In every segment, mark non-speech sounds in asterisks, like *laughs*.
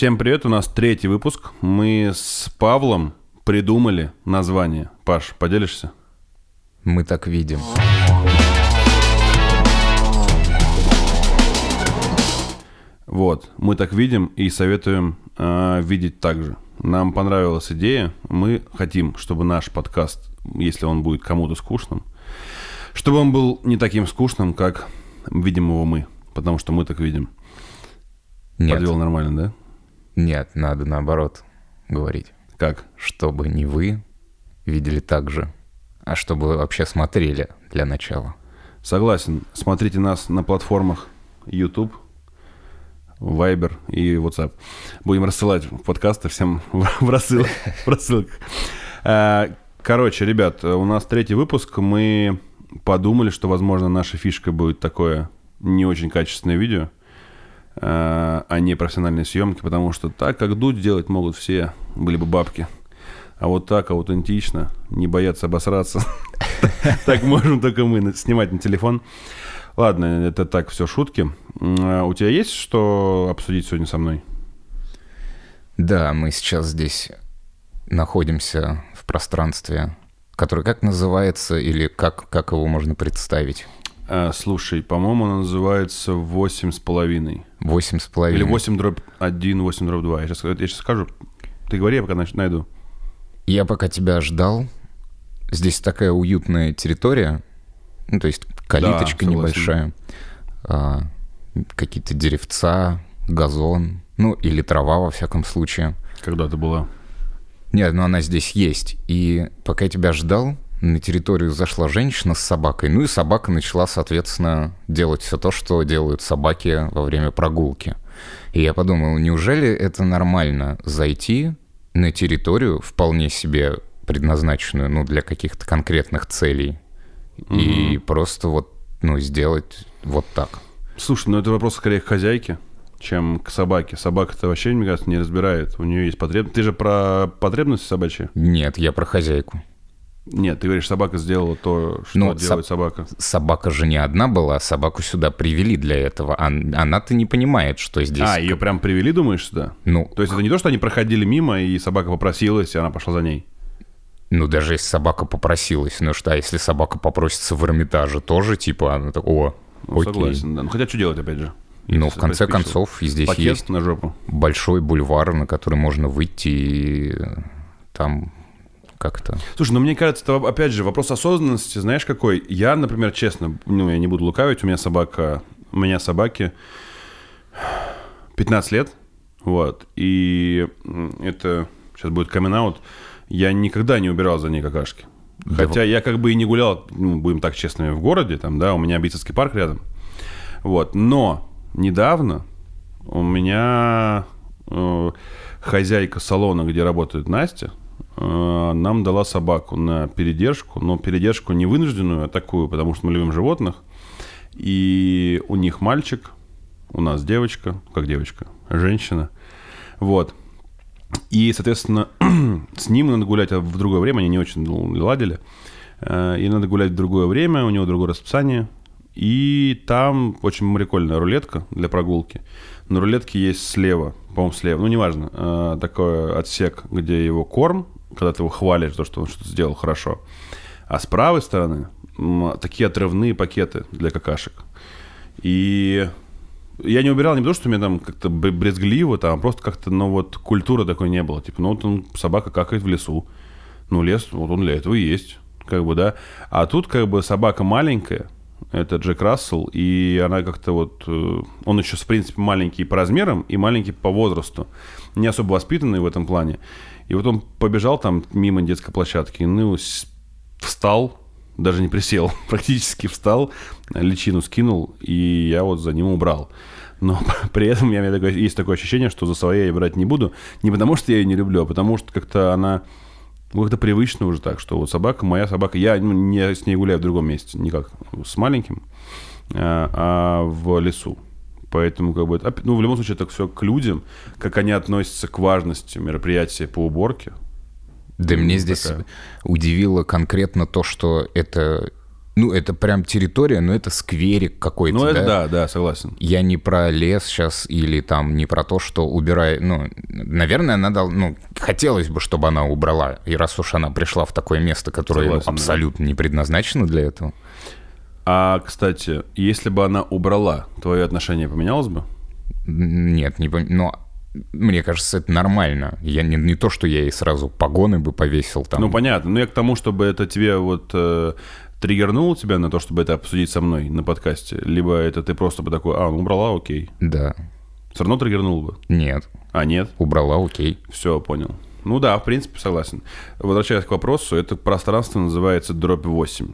Всем привет, у нас третий выпуск. Мы с Павлом придумали название. Паш, поделишься? Мы так видим. Вот, мы так видим и советуем э, видеть так же. Нам понравилась идея. Мы хотим, чтобы наш подкаст, если он будет кому-то скучным, чтобы он был не таким скучным, как видим его мы. Потому что мы так видим. Нет, Подвел нормально, да? Нет, надо наоборот говорить. Как? Чтобы не вы видели так же, а чтобы вы вообще смотрели для начала. Согласен. Смотрите нас на платформах YouTube, Viber и WhatsApp. Будем рассылать подкасты всем *laughs* в рассыл- рассылках. А, Короче, ребят, у нас третий выпуск. Мы подумали, что, возможно, наша фишка будет такое не очень качественное видео, а не профессиональные съемки, потому что так, как дуть делать могут все, были бы бабки. А вот так аутентично, не бояться обосраться, *laughs* так можем только мы снимать на телефон. Ладно, это так, все шутки. А У тебя есть что обсудить сегодня со мной? Да, мы сейчас здесь находимся в пространстве, которое как называется или как, как его можно представить? А, слушай, по-моему, оно называется «Восемь с половиной». Восемь с половиной. Или 8 дробь 1, 8 дробь 2. Я сейчас, я сейчас скажу. Ты говори, я пока найду. Я пока тебя ждал. Здесь такая уютная территория. Ну, то есть калиточка согласен. небольшая. а, какие-то деревца, газон. Ну, или трава, во всяком случае. Когда ты была? Нет, ну она здесь есть. И пока я тебя ждал, на территорию зашла женщина с собакой. Ну и собака начала, соответственно, делать все то, что делают собаки во время прогулки. И я подумал, неужели это нормально зайти на территорию, вполне себе предназначенную, ну, для каких-то конкретных целей, и просто вот, ну, сделать вот так. Слушай, ну это вопрос скорее к хозяйке, чем к собаке. Собака-то вообще, мне кажется, не разбирает. У нее есть потребность. Ты же про потребности собачьи? Нет, я про хозяйку. Нет, ты говоришь, собака сделала то, что Ну, делает соб- собака. Собака же не одна была, собаку сюда привели для этого. Она-то не понимает, что здесь... А, ее прям привели, думаешь, сюда? Ну, То есть это не то, что они проходили мимо, и собака попросилась, и она пошла за ней? ну, даже если собака попросилась, ну что, а если собака попросится в Эрмитаже, тоже, типа, она так, о, Ну, окей. согласен, да. Ну, хотя что делать, опять же? Ну, в конце концов, здесь Пакет есть на жопу. большой бульвар, на который можно выйти и там как-то... Слушай, ну мне кажется, это опять же вопрос осознанности, знаешь какой? Я, например, честно, ну я не буду лукавить, у меня собака, у меня собаке 15 лет, вот, и это сейчас будет камин я никогда не убирал за ней какашки. Да Хотя я как бы и не гулял, ну, будем так честными, в городе, там, да, у меня Битцевский парк рядом. Вот, но недавно у меня э, хозяйка салона, где работает Настя, нам дала собаку на передержку, но передержку не вынужденную, а такую, потому что мы любим животных. И у них мальчик, у нас девочка, как девочка, женщина. Вот. И, соответственно, *clears throat* с ним надо гулять а в другое время, они не очень ладили. Э, И надо гулять в другое время, у него другое расписание. И там очень прикольная рулетка для прогулки. На рулетке есть слева, по-моему, слева, ну, неважно, э, такой отсек, где его корм, когда ты его хвалишь, то, что он что-то сделал хорошо. А с правой стороны такие отрывные пакеты для какашек. И я не убирал не потому, что мне там как-то брезгливо, там, а просто как-то, ну, вот, культуры такой не было. Типа, ну, вот он, собака какает в лесу. Ну, лес, вот он для этого и есть, как бы, да. А тут, как бы, собака маленькая, это Джек Рассел, и она как-то вот... э, Он еще, в принципе, маленький по размерам и маленький по возрасту. Не особо воспитанный в этом плане. И вот он побежал там мимо детской площадки, ну, встал, даже не присел, *laughs* практически встал, личину скинул, и я вот за ним убрал. Но *laughs* при этом у меня такое- есть такое ощущение, что за своей я брать не буду. Не потому, что я ее не люблю, а потому что как-то она... Ну, как-то привычно уже так, что вот собака, моя собака, я ну, не с ней гуляю в другом месте, никак с маленьким, а, а в лесу. Поэтому, как бы, это, ну, в любом случае, это все к людям, как они относятся к важности мероприятия по уборке. Да мне здесь такая. удивило конкретно то, что это Ну, это прям территория, но это скверик какой-то, Ну, это да? да, да, согласен. Я не про лес сейчас или там не про то, что убирай... Ну, наверное, она дал... Ну, хотелось бы, чтобы она убрала. И раз уж она пришла в такое место, которое ну, Согласен, да. абсолютно не предназначено для этого. А, кстати, если бы она убрала, твое отношение поменялось бы? Нет, не пом- Но мне кажется, это нормально. Я не, не то, что я ей сразу погоны бы повесил там. Ну, понятно. Ну, я к тому, чтобы это тебе вот э, триггернуло тебя на то, чтобы это обсудить со мной на подкасте, либо это ты просто бы такой, а, ну, убрала, окей. Да. Все равно триггернул бы. Нет. А, нет? Убрала, окей. Все, понял. Ну да, в принципе, согласен. Возвращаясь к вопросу, это пространство называется дробь 8.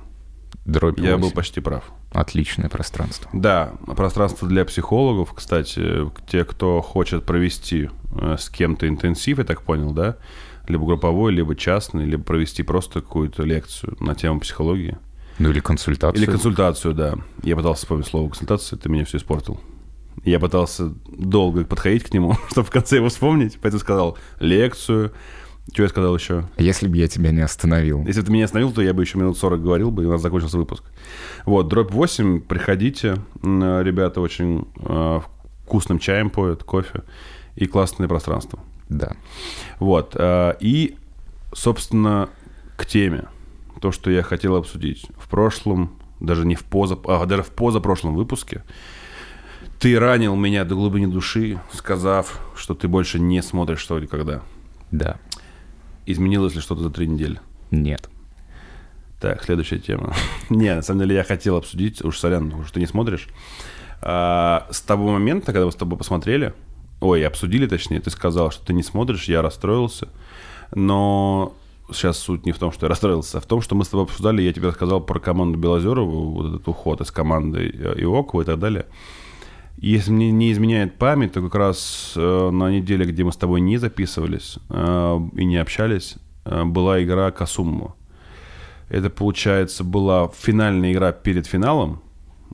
Дробь Я был 8. почти прав. Отличное пространство. Да, пространство для психологов, кстати, те, кто хочет провести э, с кем-то интенсив, я так понял, да? Либо групповой, либо частный, либо провести просто какую-то лекцию на тему психологии. Ну или консультацию. Или консультацию, да. Я пытался вспомнить слово консультация, ты меня все испортил. Я пытался долго подходить к нему, *laughs* чтобы в конце его вспомнить, поэтому сказал лекцию. Что я сказал еще? Если бы я тебя не остановил. Если бы ты меня остановил, то я бы еще минут 40 говорил бы, и у нас закончился выпуск. Вот, дробь 8, приходите. Ребята очень э, вкусным чаем поют, кофе и классное пространство. Да. Вот. э, И, собственно, к теме. То, что я хотел обсудить. В прошлом, даже не в поза, а даже в позапрошлом выпуске, ты ранил меня до глубины души, сказав, что ты больше не смотришь что ли когда. Да. Изменилось ли что-то за три недели? Нет. Так, следующая тема. *laughs* Не, на самом деле я хотел обсудить, уж сорян, что ты не смотришь. А, С того момента, когда мы с тобой посмотрели, ой, обсудили точнее, ты сказал, что ты не смотришь, я расстроился. Но сейчас суть не в том, что я расстроился, а в том, что мы с тобой обсуждали, я тебе рассказал про команду Белозерову, вот этот уход из команды э, Иокова и так далее. Если мне не изменяет память, то как раз э, на неделе, где мы с тобой не записывались э, и не общались, была игра Касумова. Это, получается, была финальная игра перед финалом.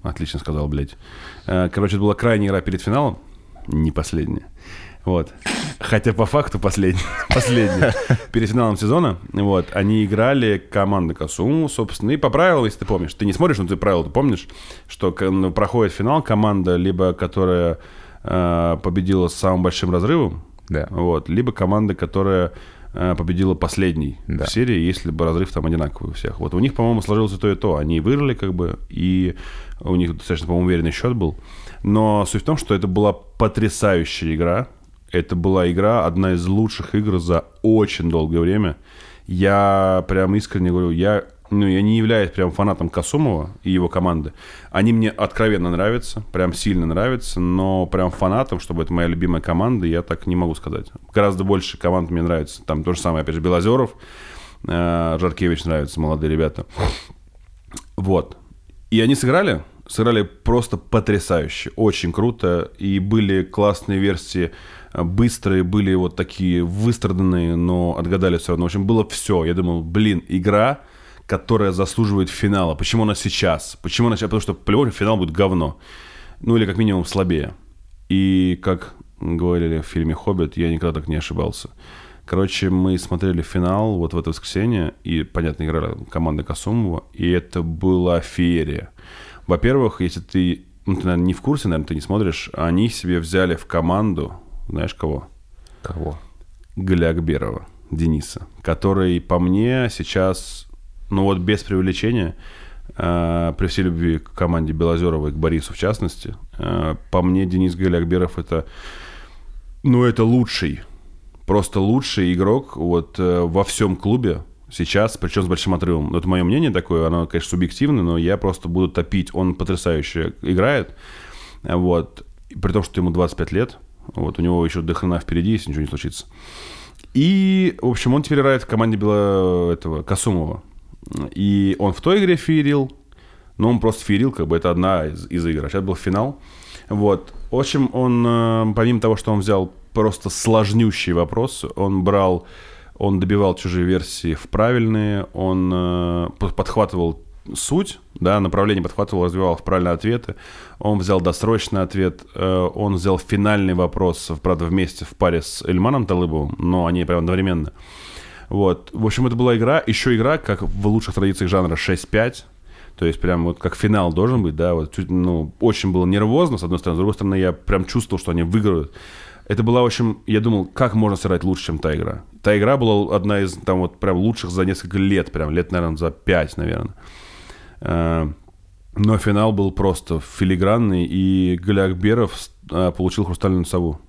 Отлично сказал, блядь. Короче, это была крайняя игра перед финалом. Не последняя. Вот. Хотя по факту последняя. *laughs* последняя. Перед финалом сезона. Вот. Они играли команда Касуму, собственно. И по правилам, если ты помнишь. Ты не смотришь, но ты правила ты помнишь, что ну, проходит финал команда, либо которая э, победила с самым большим разрывом, Да. вот, либо команда, которая э, победила последней Да. в серии, если бы разрыв там одинаковый у всех. Вот у них, по-моему, сложилось и то, и то. Они выиграли, как бы, и у них достаточно, по-моему, уверенный счет был. Но суть в том, что это была потрясающая игра. Это была игра, одна из лучших игр за очень долгое время. Я прям искренне говорю, я, ну, я не являюсь прям фанатом Касумова и его команды. Они мне откровенно нравятся, прям сильно нравятся, но прям фанатом, чтобы это моя любимая команда, я так не могу сказать. Гораздо больше команд мне нравится. Там то же самое, опять же, Белозеров, э, Жаркевич нравятся, молодые ребята. Вот. И они сыграли, сыграли просто потрясающе, очень круто, и были классные версии, быстрые, были вот такие выстраданные, но отгадали все равно. В общем, было все. Я думал, блин, игра, которая заслуживает финала. Почему она сейчас? Почему она сейчас? Потому что по финал будет говно. Ну, или как минимум слабее. И как говорили в фильме «Хоббит», я никогда так не ошибался. Короче, мы смотрели финал вот в это воскресенье, и, понятно, играла команда Касумова, и это была феерия. Во-первых, если ты, ну, ты, наверное, не в курсе, наверное, ты не смотришь, они себе взяли в команду, знаешь кого? Кого? Галякберова, Дениса, который по мне сейчас, ну вот без привлечения, э, при всей любви к команде Белозерова и к Борису в частности, э, по мне Денис Галякберов это, ну это лучший, просто лучший игрок вот э, во всем клубе сейчас, причем с большим отрывом. Ну, Это мое мнение такое, оно, конечно, субъективное, но я просто буду топить. Он потрясающе играет, вот, при том, что ему 25 лет, вот, у него еще до хрена впереди, если ничего не случится. И, в общем, он теперь играет в команде Бело... этого, Касумова. И он в той игре феерил, но он просто феерил, как бы это одна из, из игр. А сейчас был финал. Вот. В общем, он, э, помимо того, что он взял просто сложнющие вопросы, он брал, он добивал чужие версии в правильные, он э, под- подхватывал суть, да, направление подхватывал, развивал в правильные ответы. Он взял досрочный ответ, э, он взял финальный вопрос, правда, вместе в паре с Эльманом Талыбовым, но они прям одновременно. Вот. В общем, это была игра, еще игра, как в лучших традициях жанра 6-5. То есть прям вот как финал должен быть, да, вот ну, очень было нервозно, с одной стороны, с другой стороны, я прям чувствовал, что они выиграют. Это была, в общем, я думал, как можно сыграть лучше, чем та игра. Та игра была одна из, там, вот прям лучших за несколько лет, прям лет, наверное, за пять, наверное. Э, но финал был просто филигранный, и Галиакберов э, получил хрустальную сову.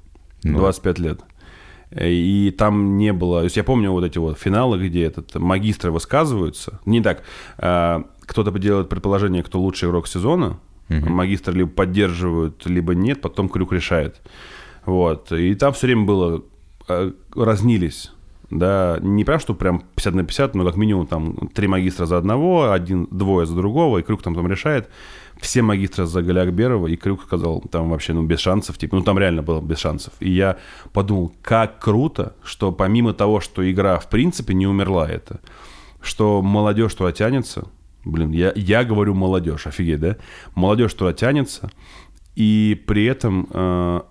Ну. 25 лет. Э, И там не было... То есть я помню вот эти вот финалы, где этот магистры высказываются. Не так. Кто-то делает предположение, кто лучший игрок сезона. Магистры либо поддерживают, либо нет. Потом Крюк решает. Вот. И там все время было... Разнились. Да, не прям, что прям 50 на 50, но как минимум там три магистра за одного, один, двое за другого, и Крюк там, там решает. Все магистры за Галиакберова, и Крюк сказал, там вообще, ну, без шансов, типа, ну, там реально было без шансов. И я подумал, как круто, что помимо того, что игра в принципе не умерла это, что молодежь туда тянется, блин, я, я говорю молодежь, офигеть, да? Молодежь туда тянется, и при этом э,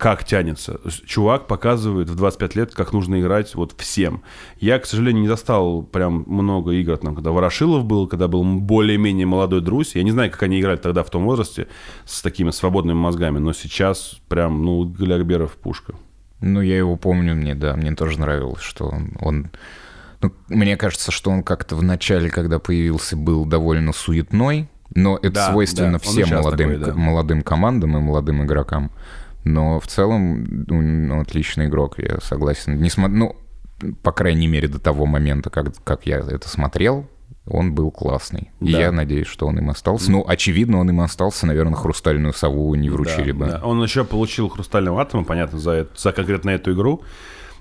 как тянется. Чувак показывает в 25 лет, как нужно играть вот всем. Я, к сожалению, не застал прям много игр, там, когда Ворошилов был, когда был более-менее молодой Друзь. Я не знаю, как они играли тогда в том возрасте с такими свободными мозгами, но сейчас прям, ну, Галиакберов пушка. Ну, я его помню, мне, да, мне тоже нравилось, что он... он- ну, мне кажется, что он как-то в начале, когда появился, был довольно суетной, но это Да, свойственно да, всем молодым, такой, да. молодым командам и молодым игрокам. Но в целом, ну, ну, отличный игрок, я согласен. Несма- ну, по крайней мере, до того момента, как, как я это смотрел, он был классный. И Да. я надеюсь, что он им остался. Ну, очевидно, он им остался, наверное, хрустальную сову не вручили Да, бы. да. Он еще получил хрустального атома, понятно, за, это- за конкретно эту игру.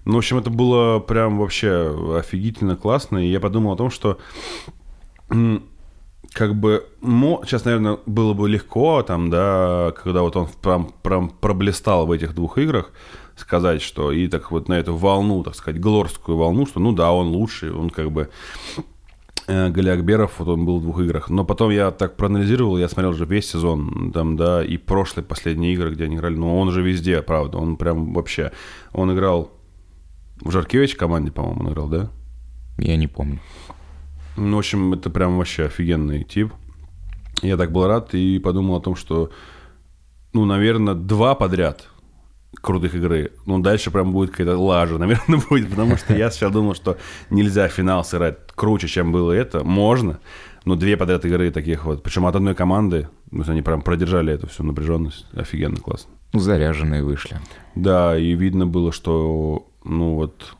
Ну, в общем, это было прям вообще офигительно классно. И я подумал о том, что как бы сейчас, наверное, было бы легко, там, да, когда вот он прям, прям проблистал в этих двух играх, сказать, что и так вот на эту волну, так сказать, глорскую волну, что ну да, он лучший, он как бы э, Галиакберов, вот он был в двух играх. Но потом я так проанализировал, я смотрел уже весь сезон, там, да, и прошлые последние игры, где они играли. Ну, он же везде, правда, он прям вообще... Он играл в Жаркевич команде, по-моему, он играл, да? Я не помню. Ну, в общем, это прям вообще офигенный тип. Я так был рад и подумал о том, что, ну, наверное, два подряд крутых игры. Ну, дальше прям будет какая-то лажа, *laughs* наверное, будет, потому что я сначала думал, что нельзя финал сыграть круче, чем было это. Можно, но две подряд игры таких вот, причем от одной команды, ну, они прям продержали эту всю напряженность. Офигенно классно. Заряженные вышли. Да, и видно было, что, ну вот,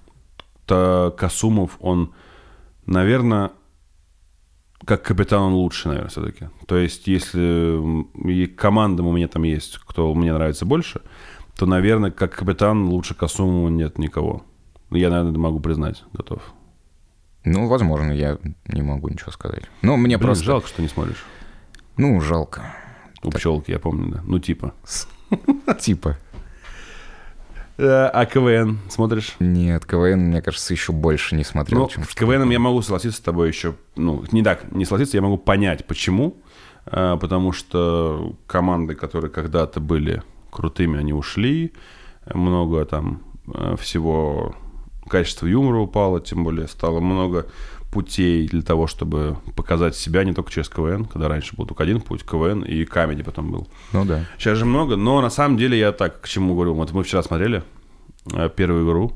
Касумов, он, наверное, как капитан он лучше, наверное, все-таки. То есть, если и командам у меня там есть, кто мне нравится больше, то, наверное, как капитан лучше Касумова нет никого. Я, наверное, могу признать, готов. Ну, возможно, я не могу ничего сказать. Ну, мне Блин, просто... жалко, что не смотришь. Ну, жалко. У пчелки, я помню, да. Ну, типа. *laughs* Типа. Э, А КВН смотришь? Нет, КВН, мне кажется, еще больше не смотрел, Ну, чем с КВНом я могу согласиться с тобой еще. Ну, не так, не согласиться, я могу понять, почему. А, Потому что команды, которые когда-то были крутыми, они ушли. Много там э, всего качество юмора упало, тем более стало много путей для того, чтобы показать себя не только через КВН, когда раньше был только один путь, КВН и камеди потом был. Ну да. Сейчас же много, но на самом деле я так к чему говорю. Вот мы вчера смотрели э, первую игру,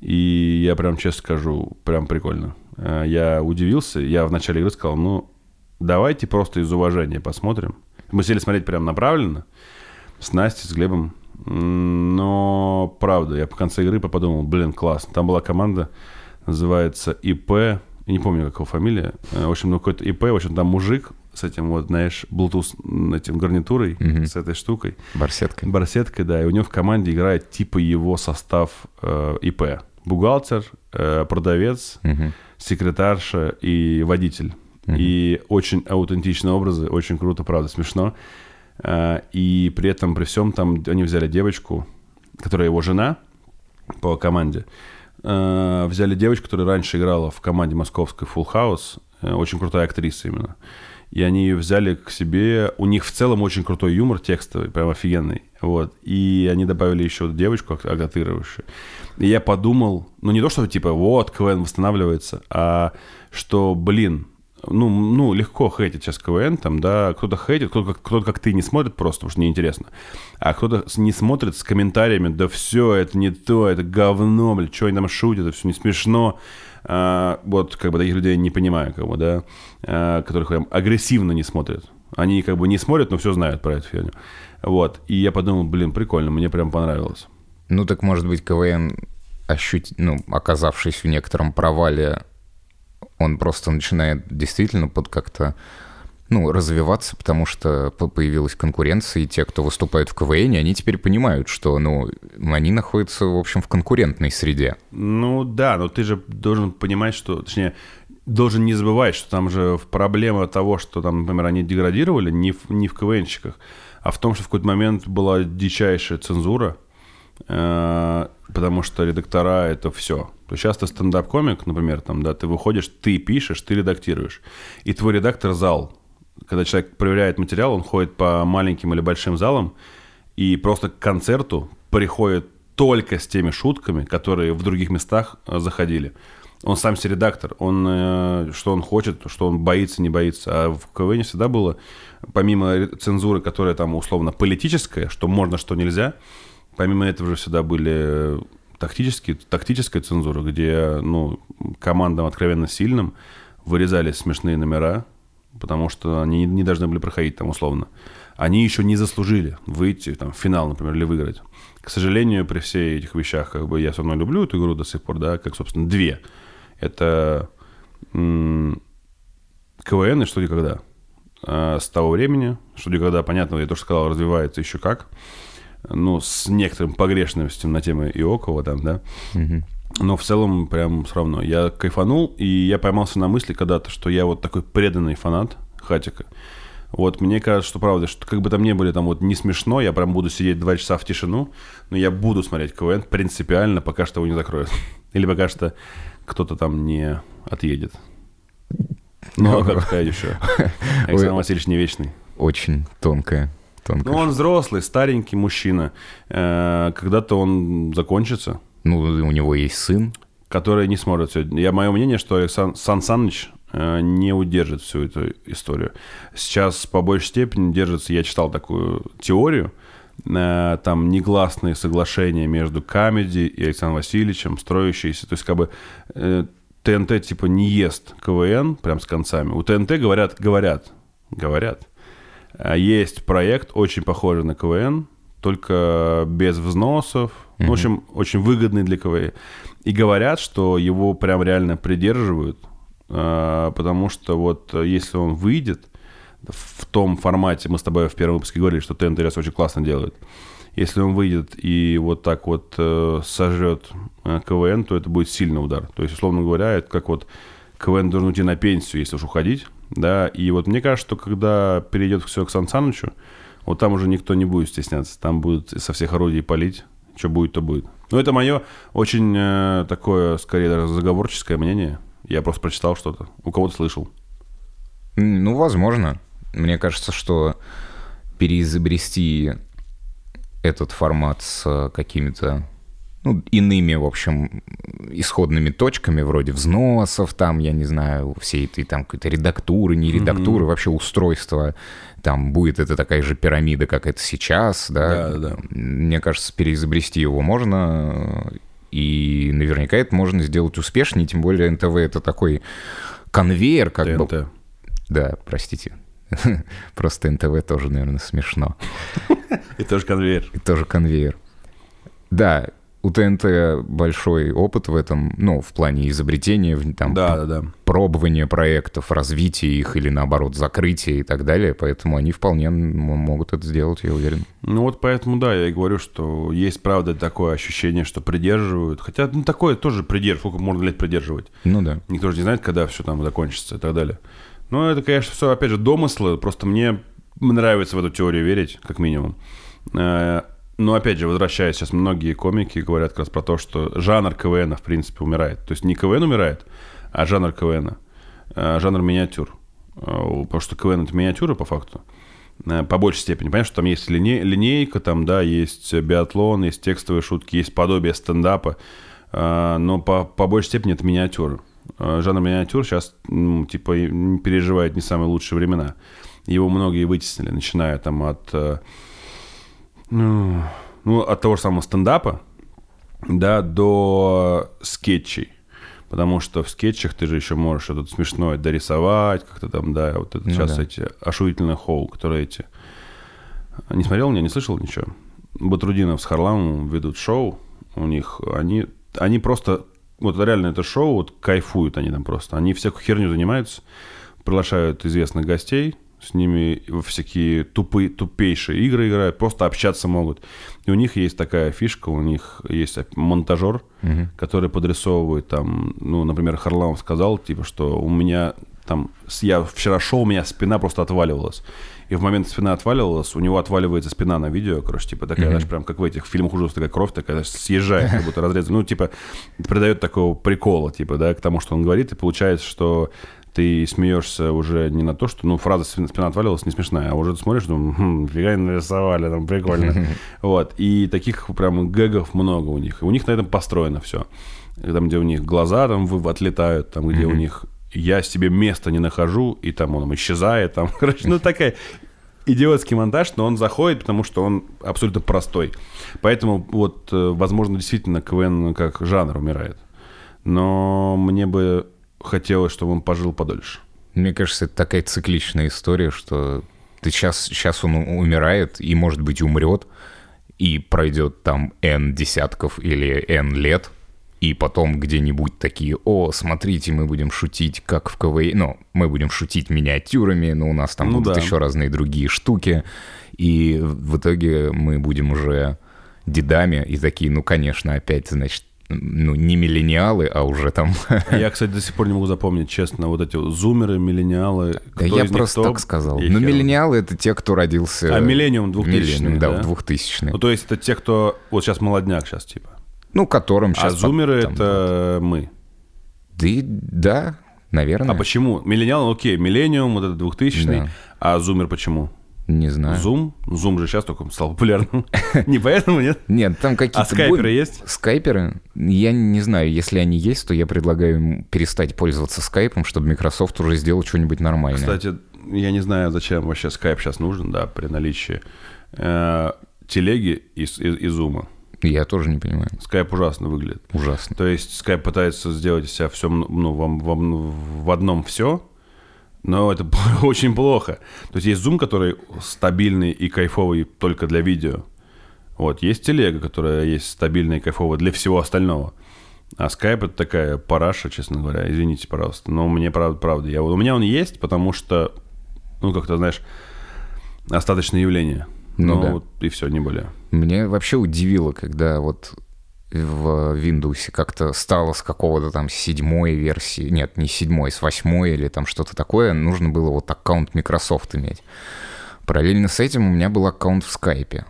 и я прям честно скажу, прям прикольно. Э, Я удивился, я в начале игры сказал, ну, давайте просто из уважения посмотрим. Мы сели смотреть прям направленно с Настей, с Глебом. Но, правда, я по конце игры подумал, блин, классно. Там была команда, называется ИП, я не помню, как его фамилия. Э, В общем, ну, какой-то ИП, в общем, там мужик с этим вот, знаешь, Bluetooth этим гарнитурой, Мгм. с этой штукой. Барсетка. Барсеткой, да, и у него в команде играет типа его состав э, ИП. Бухгалтер, э, продавец, Мгм. секретарша и водитель. И очень аутентичные образы, очень круто, правда, смешно. Э, И при этом, при всем, там они взяли девочку, которая его жена по команде. Э, Взяли девочку, которая раньше играла в команде московской Full House. э, Очень крутая актриса именно. И они ее взяли к себе. У них в целом очень крутой юмор текстовый, прям офигенный. Вот. И они добавили еще девочку аг- агатировавшую. И я подумал, ну не то, что типа вот КВН восстанавливается, а что, блин, ну, ну, легко хейтить сейчас КВН, там, да, кто-то хейтит, кто-то, кто как ты не смотрит просто, потому что неинтересно, а кто-то не смотрит с комментариями, да все, это не то, это говно, блядь, что они там шутят, это все не смешно, а, вот, как бы, таких людей не понимаю, как бы, да, а, которых прям агрессивно не смотрят, они как бы не смотрят, но все знают про эту фигню, вот, и я подумал, блин, прикольно, мне прям понравилось. Ну, так, может быть, КВН, ощут... ну, оказавшись в некотором провале, он просто начинает действительно под как-то ну, развиваться, потому что появилась конкуренция, и те, кто выступает в КВН, они теперь понимают, что, ну, они находятся, в общем, в конкурентной среде. Ну да, но ты же должен понимать, что, точнее, должен не забывать, что там же проблема того, что там, например, они деградировали не в, не в КВНщиках, а в том, что в какой-то момент была дичайшая цензура, э, потому что редактора — это все. Сейчас ты стендап-комик, например, там, да, ты выходишь, ты пишешь, ты редактируешь. И твой редактор — зал. Когда человек проверяет материал, он ходит по маленьким или большим залам, и просто к концерту приходит только с теми шутками, которые в других местах э, заходили. Он сам себе редактор, он, э, что он хочет, что он боится, не боится. А в КВН всегда было, помимо цензуры, которая там условно политическая, что можно, что нельзя, помимо этого же всегда были тактические, тактическая цензура, где ну, командам откровенно сильным вырезали смешные номера, потому что они не должны были проходить там условно. Они еще не заслужили выйти там, в финал, например, или выиграть. К сожалению, при всех этих вещах, как бы я все равно люблю эту игру до сих пор, да, как, собственно, две. Это КВН и что когда. А с того времени, что когда, понятно, я тоже сказал, развивается еще как ну, с некоторым погрешностью на тему Иокова там, да. Но в целом прям все равно. Я кайфанул, и я поймался на мысли когда-то, что я вот такой преданный фанат Хатика. Вот, мне кажется, что правда, что как бы там не были там вот не смешно, я прям буду сидеть два часа в тишину, но я буду смотреть КВН принципиально, пока что его не закроют. *laughs* Или пока что кто-то там не отъедет. Ну, а как сказать еще? *laughs* Александр Васильевич не вечный. Очень тонкая Тонко. Ну, он взрослый, старенький мужчина. Э, когда-то он закончится. Ну, у него есть сын. Который не сможет все. Я, мое мнение, что Александр Сан Саныч э, не удержит всю эту историю. Сейчас по большей степени держится, я читал такую теорию, э, там негласные соглашения между Камеди и Александром Васильевичем, строящиеся. То есть, как бы ТНТ типа не ест КВН прям с концами. У ТНТ говорят, говорят, говорят, есть проект, очень похожий на КВН, только без взносов. Mm-hmm. в общем, очень выгодный для КВН. И говорят, что его прям реально придерживают, а, потому что вот если он выйдет в том формате, мы с тобой в первом выпуске говорили, что ТНТРС очень классно делает, если он выйдет и вот так вот э, сожрет э, КВН, то это будет сильный удар. То есть, условно говоря, это как вот КВН должен уйти на пенсию, если уж уходить, да, и вот мне кажется, что когда перейдет все к Сан Санычу, вот там уже никто не будет стесняться, там будут со всех орудий палить, что будет, то будет. Но это мое очень э, такое, скорее даже заговорческое мнение. Я просто прочитал что-то, у кого-то слышал. Ну, возможно. Мне кажется, что переизобрести этот формат с какими-то ну, иными, в общем, исходными точками, вроде взносов, там, я не знаю, всей этой там какой-то редактуры, не редактуры, mm-hmm. вообще устройства, там будет это такая же пирамида, как это сейчас, да. Да, да. Мне кажется, переизобрести его можно, и наверняка это можно сделать успешнее, тем более НТВ это такой конвейер, как ТНТ. бы... Да, простите. *laughs* Просто НТВ тоже, наверное, смешно. *laughs* И тоже конвейер. И тоже конвейер. Да, у ТНТ большой опыт в этом, ну, в плане изобретения, там, да, да, да. пробования проектов, развития их или, наоборот, закрытия и так далее, поэтому они вполне могут это сделать, я уверен. Ну вот поэтому, да, я и говорю, что есть, правда, такое ощущение, что придерживают, хотя, ну, такое тоже придерживают, сколько можно лет придерживать. Ну да. Никто же не знает, когда все там закончится и так далее. Но это, конечно, все, опять же, домыслы, просто мне нравится в эту теорию верить, как минимум э, но опять же, возвращаясь, сейчас многие комики говорят как раз про то, что жанр КВН, в принципе, умирает. То есть не КВН умирает, а жанр КВН. А жанр миниатюр. А, потому что КВН — это миниатюра, по факту. А, по большей степени. Понимаешь, что там есть лине... линейка, там, да, есть биатлон, есть текстовые шутки, есть подобие стендапа. Но по, по большей степени это миниатюра. Э, Жанр миниатюр сейчас, ну, типа, переживает не самые лучшие времена. Его многие вытеснили, начиная там от, э, ну, ну, от того же самого стендапа, да, до скетчей. Потому что в скетчах ты же еще можешь что-то смешное дорисовать, как-то там, да, вот это Ну сейчас да. эти ошуительные хоу, которые эти... Не смотрел меня, не слышал ничего? Батрудинов с Харламовым ведут шоу, у них, они, они просто, вот реально это шоу, вот кайфуют они там просто. Они всякую херню занимаются, приглашают известных гостей, с ними во всякие тупые, тупейшие игры играют, просто общаться могут. И у них есть такая фишка, у них есть монтажер, который подрисовывает там, ну, например, Харламов сказал, типа, что у меня там, я вчера шел, у меня спина просто отваливалась. И в момент спина отваливалась, у него отваливается спина на видео, короче, типа такая, знаешь, прям как в этих фильмах ужасов, такая кровь такая, знаешь, съезжает, как будто разрезана. Ну, типа, придает такого прикола, типа, да, к тому, что он говорит, и получается, что ты смеешься уже не на то, что, ну, фраза «спина отваливалась» не смешная, а уже ты смотришь, думаешь, хм, фига нарисовали, там, прикольно. *laughs* Вот, и таких прям гэгов много у них. И у них на этом построено все. Там, где у них глаза там отлетают, там, где у них я себе места не нахожу, и там он исчезает, там, *laughs* короче, ну, такая идиотский монтаж, но он заходит, потому что он абсолютно простой. Поэтому вот, э, возможно, действительно КВН как жанр умирает. Но мне бы хотелось, чтобы он пожил подольше. Мне кажется, это такая цикличная история, что ты сейчас, сейчас он умирает и, может быть, умрет, и пройдет там N десятков или N лет, и потом где-нибудь такие, о, смотрите, мы будем шутить, как в КВН, ну, мы будем шутить миниатюрами, но у нас там Ну будут да. еще разные другие штуки, и в итоге мы будем уже дедами, и такие, ну, конечно, опять, значит, ну, не миллениалы, а уже там... Я, кстати, до сих пор не могу запомнить, честно, вот эти зумеры, миллениалы. Да я просто так сказал. Хер. миллениалы — это те, кто родился... А миллениум 2000-й, Миллениум, да, да? в 2000 Ну, то есть это те, кто... Вот сейчас молодняк сейчас, типа. Ну, которым а сейчас... зумеры — это мы. Да, да, наверное. А почему? Миллениал, окей, миллениум, вот это 2000 Да. а зумер почему? Не знаю. Зум? Зум же сейчас только стал популярным. *laughs* Не поэтому, нет? Нет, там какие-то... А скайперы бо- есть? Скайперы? Я не знаю, если они есть, то я предлагаю им перестать пользоваться скайпом, чтобы Microsoft уже сделал что-нибудь нормальное. Кстати, я не знаю, зачем вообще скайп сейчас нужен, да, при наличии э, телеги и, и, и зума. Я тоже не понимаю. Скайп ужасно выглядит. Ужасно. То есть скайп пытается сделать из себя все, ну, в, в- в одном все, но это *laughs* очень плохо. То есть есть Zoom, который стабильный и кайфовый только для видео. Вот, есть телега, которая есть стабильная и кайфовая для всего остального. А Skype это такая параша, честно говоря. Извините, пожалуйста. Но мне правда, правда. Я, у меня он есть, потому что, ну, как-то, знаешь, остаточное явление. Ну Ну, да. вот и все, не более. Мне вообще удивило, когда вот в Windows как-то стало с какого-то там седьмой версии, нет, не седьмой, с восьмой или там что-то такое, нужно было вот аккаунт Microsoft иметь. Параллельно с этим у меня был аккаунт в Скайпе.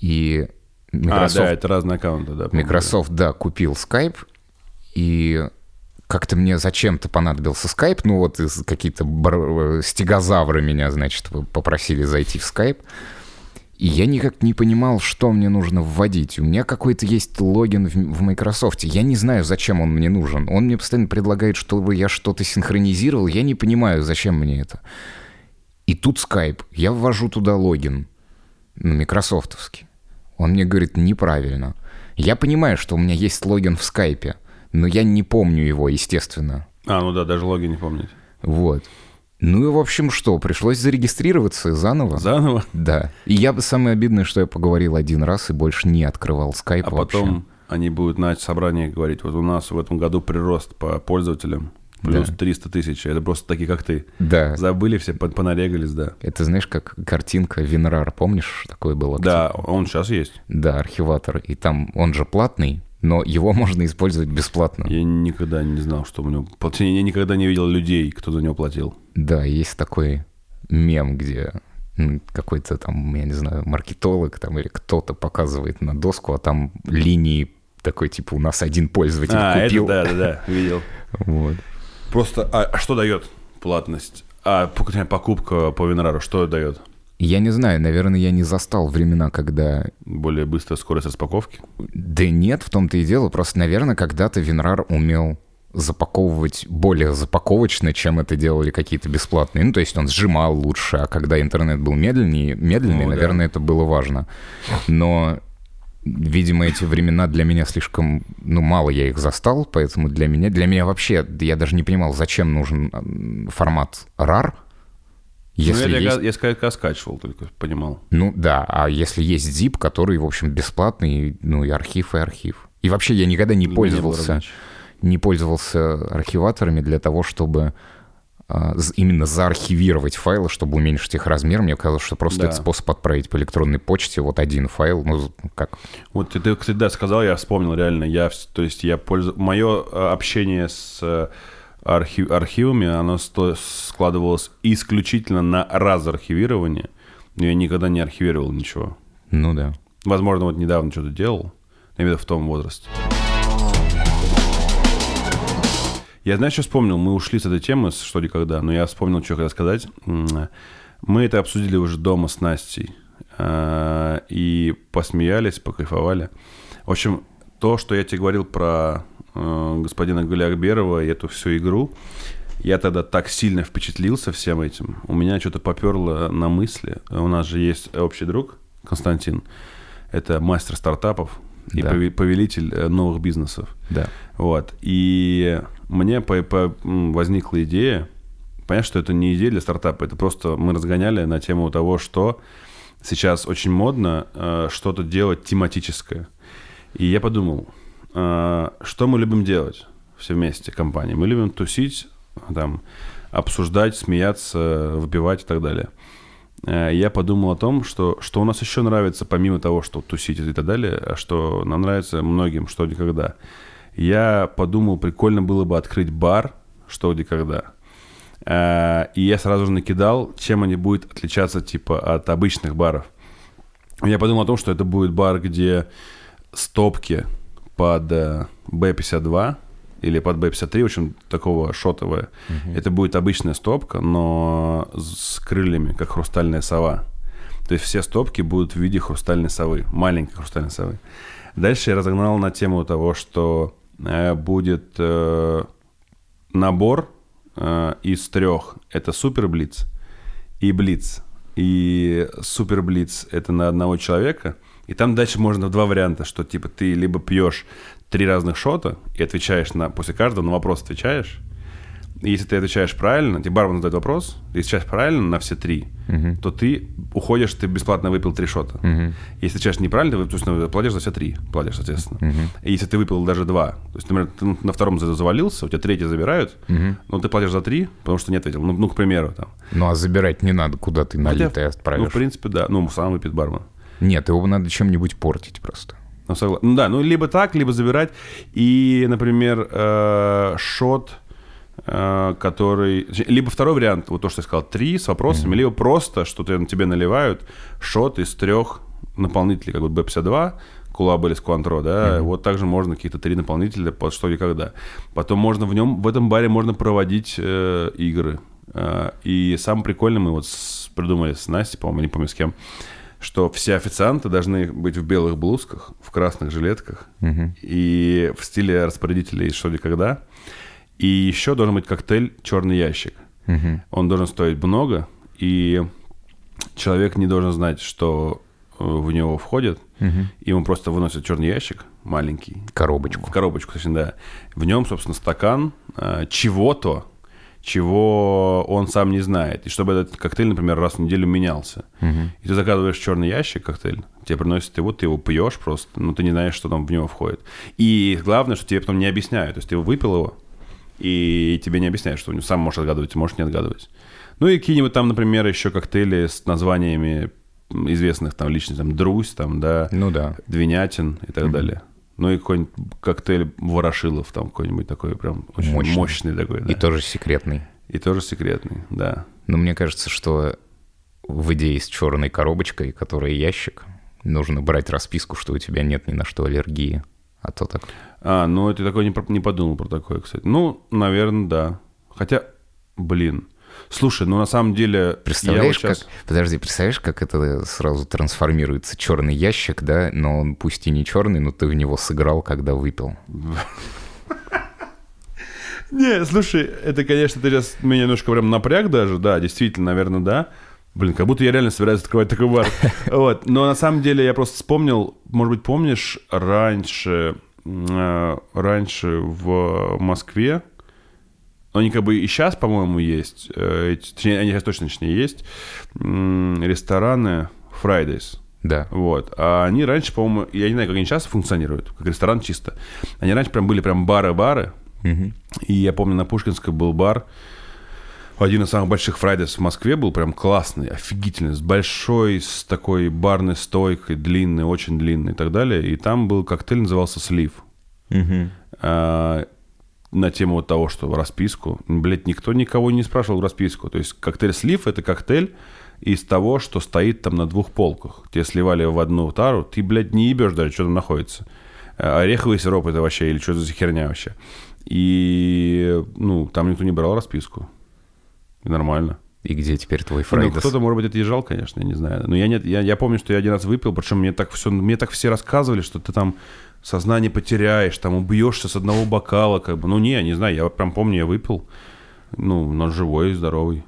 И Microsoft, А, да, это разные аккаунты, да. по-моему. Microsoft, да, купил Skype, и как-то мне зачем-то понадобился Skype, ну вот какие-то бар- стегозавры меня, значит, попросили зайти в Skype, и я никак не понимал, что мне нужно вводить. У меня какой-то есть логин в, в Microsoft. Я не знаю, зачем он мне нужен. Он мне постоянно предлагает, чтобы я что-то синхронизировал. Я не понимаю, зачем мне это. И тут Skype. Я ввожу туда логин. Ну, микрософтовский. Он мне говорит, неправильно. Я понимаю, что у меня есть логин в скайпе, но я не помню его, естественно. А, ну да, даже логи не помнить. Вот. Ну и, в общем, что, пришлось зарегистрироваться заново. Заново? Да. И я бы самое обидное, что я поговорил один раз и больше не открывал скайп А вообще. потом они будут на собрании говорить, вот у нас в этом году прирост по пользователям плюс Да. 300 тысяч. Это просто такие, как ты. Да. Забыли все, пон- понарегались, да. Это знаешь, как картинка Винрар, помнишь, такой был? актив? Да, он сейчас есть. Да, архиватор. И там он же платный, но его *laughs* можно использовать бесплатно. Я никогда не знал, что у него... Я никогда не видел людей, кто за него платил. Да, есть такой мем, где какой-то там, я не знаю, маркетолог там или кто-то показывает на доску, а там линии такой, типа, у нас один пользователь а, купил. это да, да, да, видел. *laughs* Вот. Просто, а, а что дает платность? А пок- покупка по Винрару, что дает? Я не знаю, наверное, я не застал времена, когда... Более быстрая скорость распаковки? Да нет, в том-то и дело. Просто, наверное, когда-то Винрар умел запаковывать более запаковочно, чем это делали какие-то бесплатные. Ну, то есть он сжимал лучше, а когда интернет был медленнее, медленный, Ну, да. наверное, это было важно. Но, видимо, эти времена для меня слишком, ну, мало я их застал, поэтому для меня, для меня вообще, я даже не понимал, зачем нужен формат RAR, если ну, я, есть... я, я скачивал, только понимал. Ну да, а если есть zip, который, в общем, бесплатный, ну и архив, и архив. И вообще я никогда не Для пользовался, не пользовался архиваторами для того, чтобы а, именно заархивировать файлы, чтобы уменьшить их размер. Мне казалось, что просто Да. это способ отправить по электронной почте вот один файл, ну как Вот ты, ты, кстати, да, сказал, я вспомнил реально. Я, то есть я пользу... Мое э, общение с э, архи- архивами, оно сто- складывалось исключительно на разархивирование. Но я никогда не архивировал ничего. Ну да. Возможно, вот недавно что-то делал. Имею в том возрасте. Я, знаешь, что вспомнил? Мы ушли с этой темы, что ли, когда, но я вспомнил, что хотел сказать. Мы это обсудили уже дома с Настей. э, И посмеялись, покайфовали. В общем, то, что я тебе говорил про господина Галиакберова и эту всю игру, я тогда так сильно впечатлился всем этим. У меня что-то поперло на мысли. У нас же есть общий друг Константин. Это мастер стартапов и Да. пове- повелитель э, новых бизнесов. Да. Вот. И мне по- по- возникла идея, понятно, что это не идея для стартапа, это просто мы разгоняли на тему того, что сейчас очень модно э, что-то делать тематическое. И я подумал, э, что мы любим делать все вместе, компании? Мы любим тусить, там, обсуждать, смеяться, выпивать и так далее. Э, Я подумал о том, что, что у нас еще нравится, помимо того, что тусить и так далее, а что нам нравится многим, что никогда. Я подумал, прикольно было бы открыть бар, что где когда. Э, И я сразу же накидал, чем они будут отличаться типа от обычных баров. Я подумал о том, что это будет бар, где стопки под э, B52 или под B53, в общем, такого шотовая. Это будет обычная стопка, но с крыльями, как хрустальная сова. То есть все стопки будут в виде хрустальной совы, маленькой хрустальной совы. Дальше я разогнал на тему того, что э, будет э, набор э, из трех. Это супер блиц и блиц. И супер блиц это на одного человека. И там дальше можно два варианта, что типа ты либо пьешь три разных шота и отвечаешь на после каждого на вопрос отвечаешь. И если ты отвечаешь правильно, тебе бармен задает вопрос, ты отвечаешь правильно на все три, то ты уходишь, ты бесплатно выпил три шота. Если отвечаешь неправильно, ты, то есть, ну, платишь за все три, платишь, соответственно. И если ты выпил даже два, то есть, например, ты на втором за- завалился, у тебя третий забирают, но ты платишь за три, потому что не ответил. Ну, ну, к примеру, там. Ну а забирать не надо, куда ты налитое Хотя, отправишь. Ну, в принципе, да. Ну, сам выпьет бармен. Нет, его надо чем-нибудь портить просто. Ну, согла- ну да, ну либо так, либо забирать. И, например, э, шот, э, который... Либо второй вариант, вот то, что я сказал, три с вопросами, либо просто, что ты, тебе наливают, шот из трех наполнителей, как вот B52, Кулаба или Сквантро, да, вот также можно какие-то три наполнителя под что и когда. Потом можно в нем, в этом баре можно проводить э, игры. Э, и самое прикольное мы вот с- придумали с Настей, по-моему, не помню с кем, что все официанты должны быть в белых блузках, в красных жилетках и в стиле распорядителей что ли когда. И еще должен быть коктейль «Черный ящик». Он должен стоить много, и человек не должен знать, что э, в него входит. И ему просто выносят черный ящик маленький, Коробочку. в коробочку, точнее, да. В нем, собственно, стакан э, чего-то, чего он сам не знает. И чтобы этот коктейль, например, раз в неделю менялся. И ты заказываешь черный ящик коктейль, тебе приносят его, ты его пьешь просто, но ты не знаешь, что там в него входит. И главное, что тебе потом не объясняют. То есть ты выпил его, и тебе не объясняют, что сам можешь отгадывать, можешь не отгадывать. Ну и какие-нибудь там, например, еще коктейли с названиями известных там личностей, там Друзь, там, да, Ну да. Двинятин и так далее. Ну и какой-нибудь коктейль Ворошилов, там какой-нибудь такой прям очень Мощный. мощный, такой, да. И тоже секретный. И тоже секретный, да. Но мне кажется, что в идее с черной коробочкой, которая ящик, нужно брать расписку, что у тебя нет ни на что аллергии. А то так. А, ну это такой не, не подумал про такое, кстати. Ну, наверное, да. Хотя, блин. Слушай, ну на самом деле... Представляешь, вот щас- как... Подожди, представляешь, как это сразу трансформируется? Черный ящик, да, но он пусть и не черный, но ты в него сыграл, когда выпил. *laughs* Не, слушай, это, конечно, ты сейчас меня немножко прям напряг даже, да, действительно, наверное, да. Блин, как будто я реально собираюсь открывать такой бар. *laughs* Вот. Но на самом деле я просто вспомнил, может быть, помнишь, раньше, э, раньше в Москве, они как бы и сейчас, по-моему, есть, э, точнее, они сейчас точно точнее есть, рестораны Fridays. Да. Вот. А они раньше, по-моему, я не знаю, как они сейчас функционируют, как ресторан чисто. Они раньше прям были прям бары-бары. Мгм. И я помню, на Пушкинской был бар. Один из самых больших фрайдес в Москве был прям классный, офигительный, с большой, с такой барной стойкой, длинный, очень длинный и так далее. И там был коктейль, назывался «Слив». Мгм. А, на тему вот того, что в расписку. Блять, никто никого не спрашивал в расписку. То есть коктейль «Слив» — это коктейль из того, что стоит там на двух полках. Тебе сливали в одну тару, ты, блядь, не ебешь даже, что там находится. А Ореховый сироп это вообще, или что за херня вообще. И, ну, там никто не брал расписку. И нормально. И где теперь твой Ну, Фрейдес? кто-то, может быть, это езжал, конечно, я не знаю. Но я, нет, я, я помню, что я один раз выпил, причем мне так, все, мне так все рассказывали, что ты там сознание потеряешь, там убьешься с одного бокала, как бы. Ну, не, не знаю, я прям помню, я выпил. Ну, но живой, здоровый.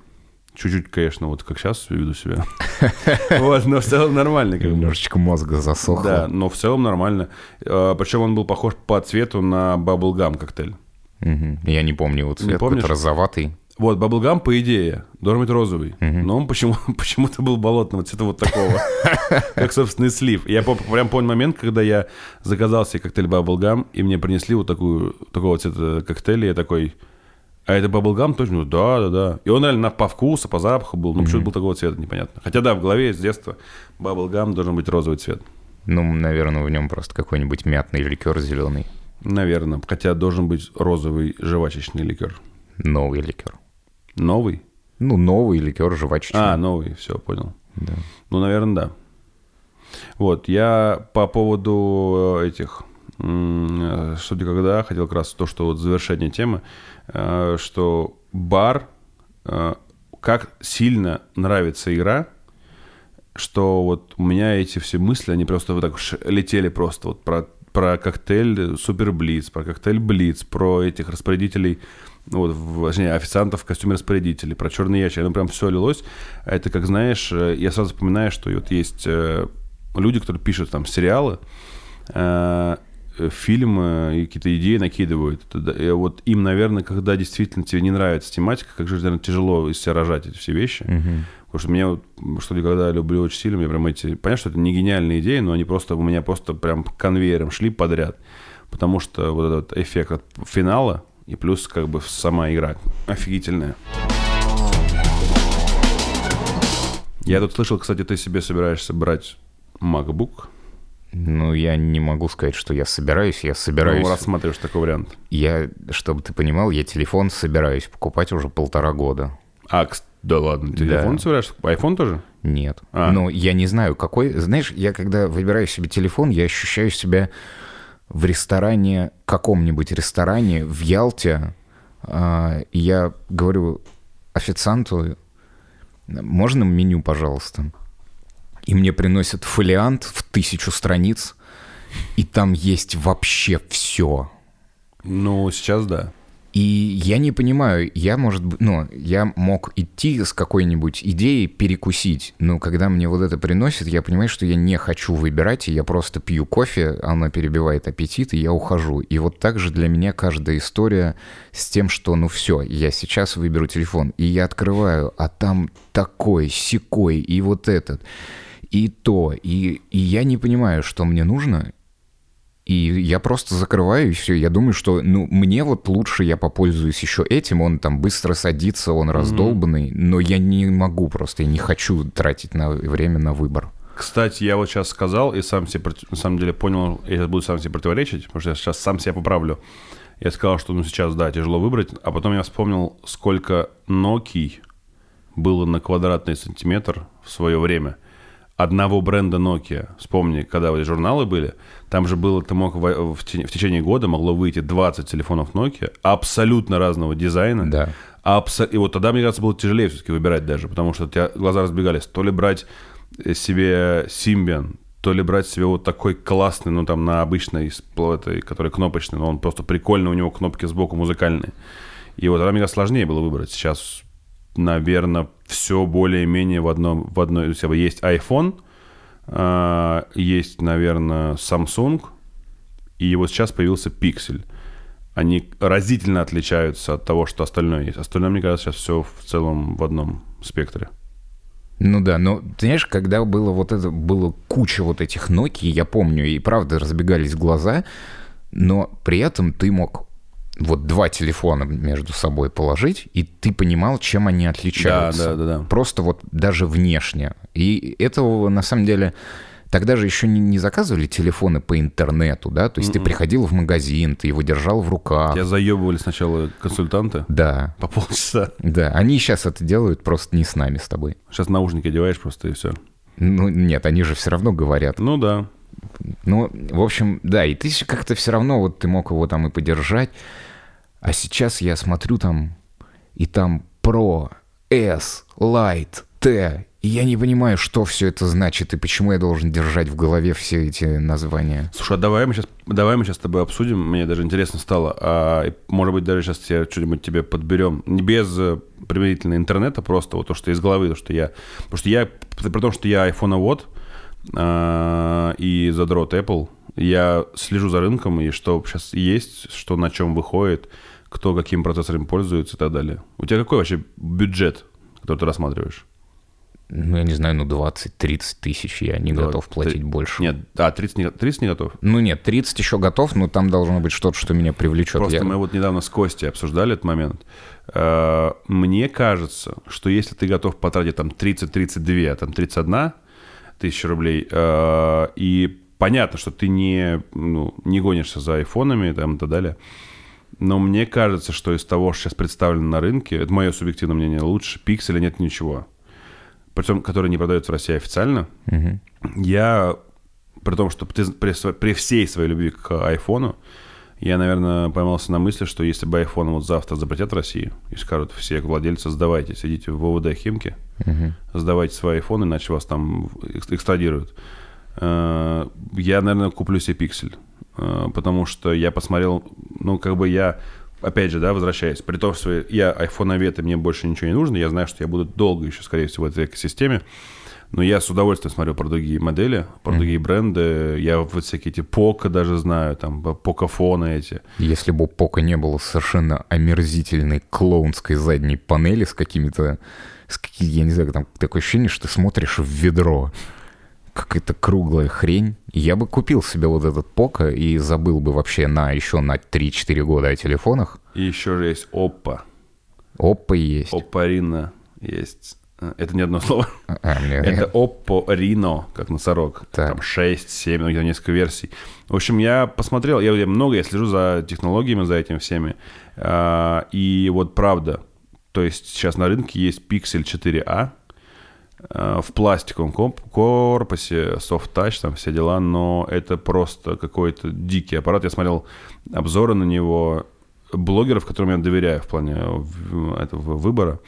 Чуть-чуть, конечно, вот как сейчас веду себя. *laughs* Вот, но в целом нормально. как. Немножечко мозга засохло. Да, но в целом нормально. Причем он был похож по цвету на Bubblegum коктейль. Я не помню его цвет, какой-то розоватый. Вот, Bubblegum, по идее, должен быть розовый. Но он почему, *laughs* почему-то был болотного цвета вот такого. *laughs* Как, собственно, и слив. Я прям помню момент, когда я заказал себе коктейль Bubblegum, и мне принесли вот такую, такого цвета коктейль, и я такой... А это Bubblegum точно? Ну, Да, да, да. И он реально по вкусу, по запаху был. Ну, почему был такого цвета, непонятно. Хотя, да, в голове с детства Bubblegum должен быть розовый цвет. Ну, наверное, в нем просто какой-нибудь мятный ликер зеленый. Наверное. Хотя должен быть розовый жвачечный ликер. Новый ликер. Новый? Ну, новый ликер жвачечный. А, новый, все, понял. Да. Ну, наверное, да. Вот, я по поводу э, этих, э, что когда, хотел как раз то, что вот завершение темы, э, что бар, как сильно нравится игра, что вот у меня эти все мысли, они просто вот так летели просто вот про, про коктейль Супер Блиц, про коктейль Блиц, про этих распорядителей, ну, вот, точнее, официантов в костюме распорядителей, про черный ящик, оно прям все лилось. А Это как, знаешь, э, я сразу вспоминаю, что вот есть э, люди, которые пишут там сериалы, э, фильмы и какие-то идеи накидывают. И вот им, наверное, когда действительно тебе не нравится тематика, как же, наверное, тяжело из себя рожать эти все вещи. Потому что меня вот, что когда я люблю очень сильно, мне прям эти... Понятно, что это не гениальные идеи, но они просто у меня просто прям конвейером шли подряд. Потому что вот этот эффект от финала и плюс как бы сама игра офигительная. Я тут слышал, кстати, ты себе собираешься брать MacBook. Ну, я не могу сказать, что я собираюсь. Я собираюсь... Ну, рассматриваешь такой вариант. Я, чтобы ты понимал, я телефон собираюсь покупать уже полтора года. А, да ладно, телефон Да. собираешься? iPhone тоже? Нет. А. Но я не знаю, какой... Знаешь, я когда выбираю себе телефон, я ощущаю себя в ресторане, каком-нибудь ресторане в Ялте, а, и я говорю официанту, можно меню, пожалуйста? И мне приносят фолиант в тысячу страниц, и там есть вообще все. Ну, сейчас да. И я не понимаю, я, может быть, ну, я мог идти с какой-нибудь идеей перекусить, но когда мне вот это приносит, я понимаю, что я не хочу выбирать, и я просто пью кофе, она перебивает аппетит, и я ухожу. И вот так же для меня каждая история с тем, что, ну все, я сейчас выберу телефон, и я открываю, а там такой, секой, и вот этот, и то, и, и я не понимаю, что мне нужно, и я просто закрываю, и все. Я думаю, что, ну, мне вот лучше я попользуюсь еще этим. Он там быстро садится, он раздолбанный, но я не могу просто, я не хочу тратить на время на выбор. Кстати, я вот сейчас сказал и сам себе, на самом деле, понял, я сейчас буду сам себе противоречить, потому что я сейчас сам себя поправлю. Я сказал, что ну сейчас, да, тяжело выбрать, а потом я вспомнил, сколько Nokia было на квадратный сантиметр в свое время. Одного бренда Nokia. Вспомни, когда вот журналы были, там же было, ты мог в, в в течение года могло выйти 20 телефонов Nokia абсолютно разного дизайна. Да. Абсо- И вот тогда, мне кажется, было тяжелее все-таки выбирать даже, потому что у тебя глаза разбегались. То ли брать э, себе Symbian, то ли брать себе вот такой классный, ну там на обычной, этой, который кнопочный, но он просто прикольный, у него кнопки сбоку музыкальные. И вот тогда мне сложнее было выбрать. Сейчас, наверное, все более-менее в одном, в одной... То есть есть iPhone, есть, наверное, Samsung, и вот сейчас появился Pixel. Они разительно отличаются от того, что остальное есть. Остальное, мне кажется, сейчас все в целом в одном спектре. Ну да, но ты знаешь, когда было вот это, было куча вот этих Nokia, я помню, и правда разбегались глаза, но при этом ты мог вот два телефона между собой положить, и ты понимал, чем они отличаются. Да, да, да. да. Просто вот даже внешне. И этого на самом деле Тогда же еще не, не заказывали телефоны по интернету, да? То есть Mm-mm. ты приходил в магазин, ты его держал в руках. Я заебывали сначала консультанты. Да. По полчаса. Да, они сейчас это делают просто не с нами, с тобой. Сейчас наушники одеваешь просто и все. Ну нет, они же все равно говорят. Ну да. Ну, в общем, да, и ты как-то все равно, вот ты мог его там и подержать. А сейчас я смотрю там, и там Pro, S, Light, T, я не понимаю, что все это значит и почему я должен держать в голове все эти названия. Слушай, а давай мы сейчас, давай мы сейчас с тобой обсудим. Мне даже интересно стало. А, может быть, даже сейчас я что-нибудь тебе подберем. Не без э, применительно интернета, просто вот то, что из головы, то, что я... Потому что я, при том, что я iPhone вот а, и задрот Apple, я слежу за рынком, и что сейчас есть, что на чем выходит, кто каким процессором пользуется и так далее. У тебя какой вообще бюджет, который ты рассматриваешь? Ну, я не знаю, ну, 20-30 тысяч я не 20, готов платить 30, больше. Нет, а, 30 не, 30 не готов? Ну, нет, 30 еще готов, но там должно быть что-то, что меня привлечет. Просто я... мы вот недавно с Костей обсуждали этот момент. Э, мне кажется, что если ты готов потратить там 30-32, а там 31 тысяча рублей, э, и понятно, что ты не, ну, не гонишься за айфонами там, и так далее, но мне кажется, что из того, что сейчас представлено на рынке, это мое субъективное мнение, лучше пикселя нет ничего причем, который не продается в России официально, угу. я, при том, что при, при, при всей своей любви к айфону, я, наверное, поймался на мысли, что если бы iPhone вот завтра запретят в России и скажут все владельцы, сдавайте, сидите в ВВД Химки, угу. сдавайте свой iPhone, иначе вас там экстрадируют. Э, я, наверное, куплю себе пиксель, э, потому что я посмотрел, ну, как бы я опять же, да, возвращаясь, при том, что я айфоновед, и мне больше ничего не нужно, я знаю, что я буду долго еще, скорее всего, в этой экосистеме, но я с удовольствием смотрю про другие модели, про mm. другие бренды. Я вот всякие эти Пока даже знаю, там покафоны эти. Если бы Пока не было совершенно омерзительной клоунской задней панели с какими-то... С какими, я не знаю, там такое ощущение, что ты смотришь в ведро какая-то круглая хрень. Я бы купил себе вот этот Поко и забыл бы вообще на еще на 3-4 года о телефонах. И еще же есть Oppo. Oppo есть. Reno есть. Это не одно слово. А, мне... *laughs* Это Oppo Reno, как носорог. Так. Там 6, 7, ну, несколько версий. В общем, я посмотрел, я, я много, я слежу за технологиями, за этим всеми. А, и вот правда, то есть сейчас на рынке есть Pixel 4a, Э, в пластиковом корпусе, soft touch, там все дела, но это просто какой-то дикий аппарат. Я смотрел обзоры на него блогеров, которым я доверяю в плане этого выбора.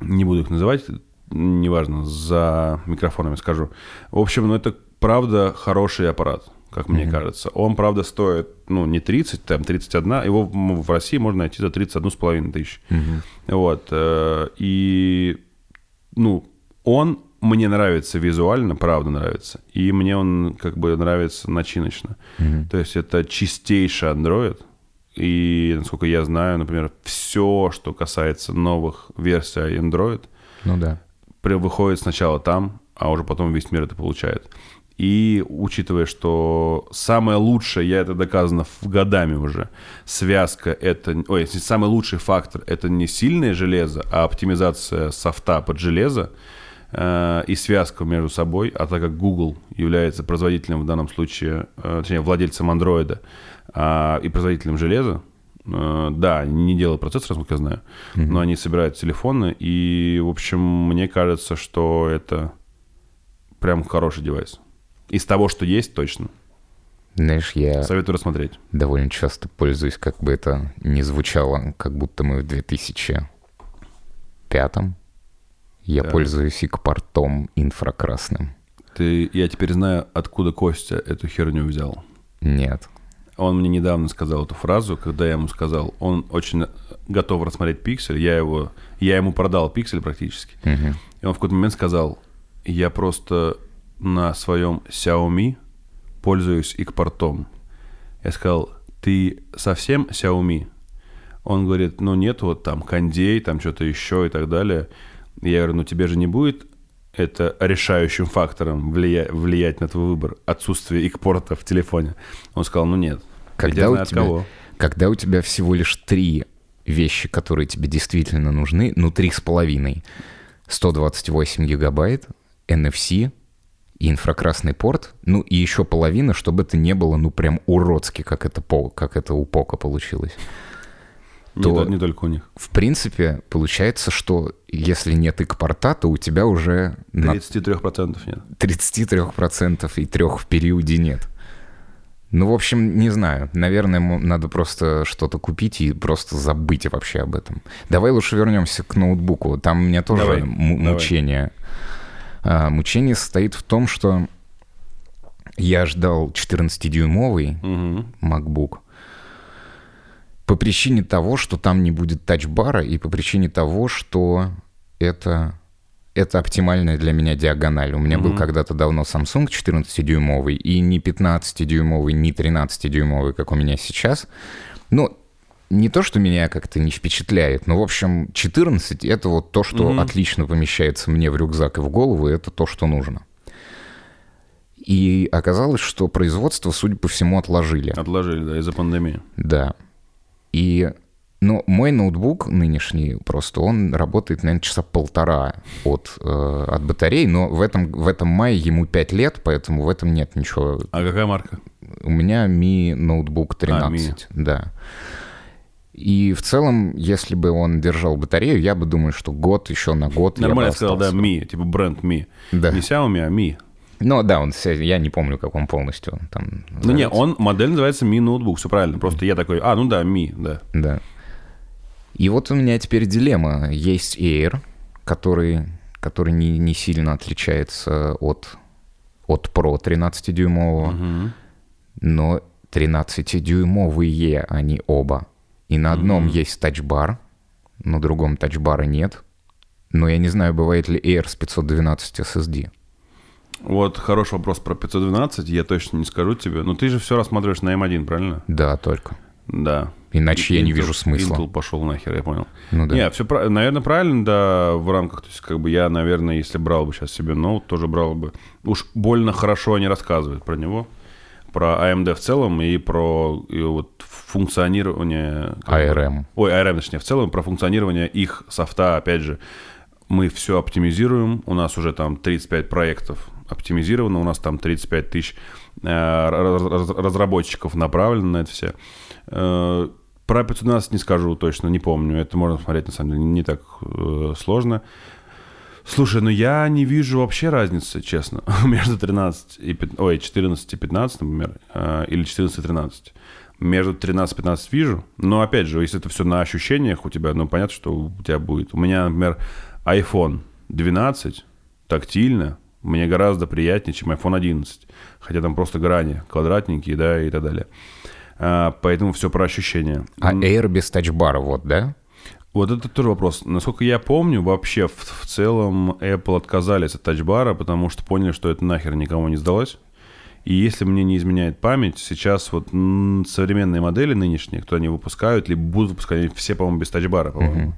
Не буду их называть, неважно, за микрофонами скажу. В общем, ну это правда хороший аппарат, как mm-hmm. мне кажется. Он, правда, стоит, ну, не 30, там 31, его в России можно найти за 31,5 тысяч. Mm-hmm. Вот. Э, и, ну, он мне нравится визуально, правда нравится. И мне он как бы нравится начиночно. Mm-hmm. То есть это чистейший Android. И, насколько я знаю, например, все, что касается новых версий Android, ну да. выходит сначала там, а уже потом весь мир это получает. И учитывая, что самое лучшее, я это доказано годами уже, связка это... Ой, самый лучший фактор это не сильное железо, а оптимизация софта под железо, и связку между собой, а так как Google является производителем в данном случае, э, точнее, владельцем андроида а, и производителем железа, э, да, они не делают процессор, насколько я знаю, mm-hmm. но они собирают телефоны, и, в общем, мне кажется, что это прям хороший девайс. Из того, что есть, точно. Знаешь, я... Советую рассмотреть. Довольно часто пользуюсь, как бы это ни звучало, как будто мы в 2005 я да. пользуюсь икпортом инфракрасным. Ты, я теперь знаю, откуда Костя эту херню взял. Нет. Он мне недавно сказал эту фразу, когда я ему сказал, он очень готов рассмотреть пиксель, я его, я ему продал пиксель практически. Мгм. И он в какой-то момент сказал, я просто на своем Xiaomi пользуюсь икпортом. Я сказал, ты совсем Xiaomi? Он говорит, ну нет, вот там кондей, там что-то еще и так далее. Я говорю, ну тебе же не будет это решающим фактором влия- влиять на твой выбор, отсутствие икпорта в телефоне. Он сказал, ну нет. Когда у тебя- кого. Когда у тебя всего лишь три вещи, которые тебе действительно нужны, ну, три с половиной. 128 гигабайт, NFC и инфракрасный порт, ну, и еще половина, чтобы это не было, ну, прям уродски, как это, как это у Пока получилось. Не, то- то- не только у них. В принципе, получается, что если нет икпорта, то у тебя уже на 33% нет. 33% и трех в периоде нет. Ну, в общем, не знаю. Наверное, надо просто что-то купить и просто забыть вообще об этом. Давай лучше вернемся к ноутбуку. Там у меня тоже Давай, му- давай. мучение. А, мучение состоит в том, что я ждал 14-дюймовый Мгм. MacBook по причине того, что там не будет тачбара, и по причине того, что это, это оптимальная для меня диагональ. У меня был Мгм. когда-то давно Samsung 14-дюймовый, и не 15-дюймовый, не 13-дюймовый, как у меня сейчас. Ну, не то, что меня как-то не впечатляет, но, в общем, 14 — это вот то, что Мгм. отлично помещается мне в рюкзак и в голову, и это то, что нужно. И оказалось, что производство, судя по всему, отложили. Отложили, да, из-за пандемии. Да. И, ну, мой ноутбук нынешний просто, он работает, наверное, часа полтора от, э, от батареи, но в этом, в этом мае ему 5 лет, поэтому в этом нет ничего. А какая марка? У меня Mi ноутбук 13, да. И в целом, если бы он держал батарею, я бы думаю, что год еще на год я бы Нормально сказал, да. Mi, типа бренд Mi. Да. Не Xiaomi, а Mi. Ну да, он, я не помню, как он полностью там Ну не, он, модель называется Mi ноутбук, все правильно. Просто я такой, а, ну да, Mi, да. Да. И вот у меня теперь дилемма. Есть Air, который, который не, не сильно отличается от, от Pro 13-дюймового, Мгм. но 13-дюймовые они оба. И на одном есть тачбар, на другом тачбара нет. Но я не знаю, бывает ли Air с 512 SSD. Вот хороший вопрос про 512, я точно не скажу тебе. Но ты же все рассматриваешь на M1, правильно? Да, только. Да. Иначе я не Intel- вижу смысла. Intel пошел нахер, я понял. Ну да. Не, все, наверное, правильно, да, в рамках, то есть, как бы я, наверное, если брал бы сейчас себе ноут, тоже брал бы. Уж больно хорошо они рассказывают про него, про AMD в целом и про и вот функционирование... как бы- ARM. Ой, ARM, точнее, в целом про функционирование их софта, опять же, мы все оптимизируем, у нас уже там 35 проектов оптимизировано, у нас там 35 тысяч э, раз- раз- разработчиков направлено на это все. Э, Про 512 не скажу точно, не помню, это можно смотреть, на самом деле, не так э, сложно. Слушай, ну я не вижу вообще разницы, честно, *laughs* между 13 и 15, ой, 14 и 15, например, или 14 и 13. Между 13 и 15 вижу, но опять же, если это все на ощущениях у тебя, ну понятно, что у тебя будет. У меня, например, iPhone 12 тактильно мне гораздо приятнее, чем iPhone 11. Хотя там просто грани квадратненькие, да, и так далее. А, поэтому все про ощущения. А Air без тачбара, вот, да? Вот это тоже вопрос. Насколько я помню, вообще в, в целом Apple отказались от тачбара, потому что поняли, что это нахер никому не сдалось. И если мне не изменяет память, сейчас вот современные модели нынешние, кто они выпускают, либо будут выпускать, они все, по-моему, без тачбара, по-моему.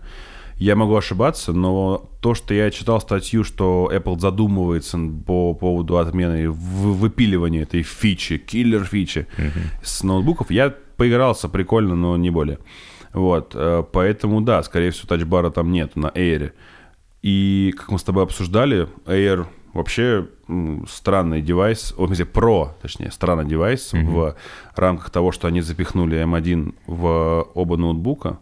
Я могу ошибаться, но то, что я читал статью, что Apple задумывается по поводу отмены выпиливания этой фичи, киллер-фичи с ноутбуков, я поигрался прикольно, но не более. Вот, э, поэтому, да, скорее всего, тачбара там нет на Air. И, как мы с тобой обсуждали, Air вообще странный девайс, о, смысле, Pro, точнее, странный девайс в рамках того, что они запихнули M1 в оба ноутбука.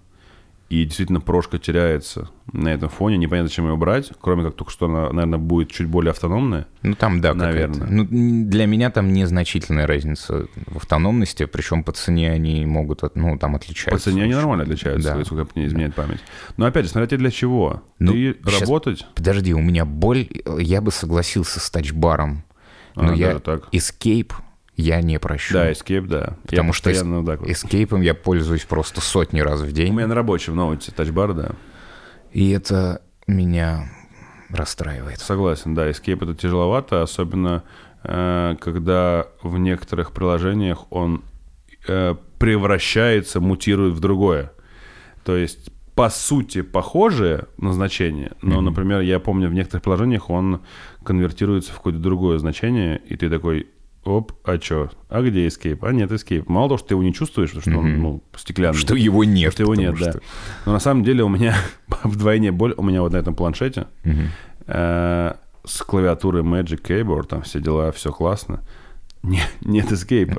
И действительно, прошка теряется на этом фоне. Непонятно, зачем ее брать, кроме как только что она, наверное, будет чуть более автономная. Ну, там, да, Наверное. Ну, для меня там незначительная разница в автономности, причем по цене они могут, ну, там отличаются. По цене они нормально отличаются, Да. сколько мне изменяет память. Но опять же, смотрите, для чего? Ну, Ты щас- работать? Подожди, у меня боль, я бы согласился с тачбаром. А, Но я даже так. Escape я не прощу. Да, Escape, да. Потому я что вот так вот. эскейпом я пользуюсь просто сотни раз в У день. меня на рабочем ноуте тачбар, да. И это меня расстраивает. Согласен, да, Escape это тяжеловато, особенно э, когда в некоторых приложениях он э, превращается, мутирует в другое. То есть, по сути, похожее назначение, но, например, я помню, в некоторых приложениях он конвертируется в какое-то другое значение, и ты такой, оп, а чё? А где Escape? А нет, Escape. Мало того, что ты его не чувствуешь, потому что он, ну, стеклянный. Что его нет. Что его нет, да. что- Но на самом деле у меня *laughs* вдвойне боль. У меня вот на этом планшете э, с клавиатурой Magic Keyboard, там все дела, все классно. Не- *laughs* нет эскейпа.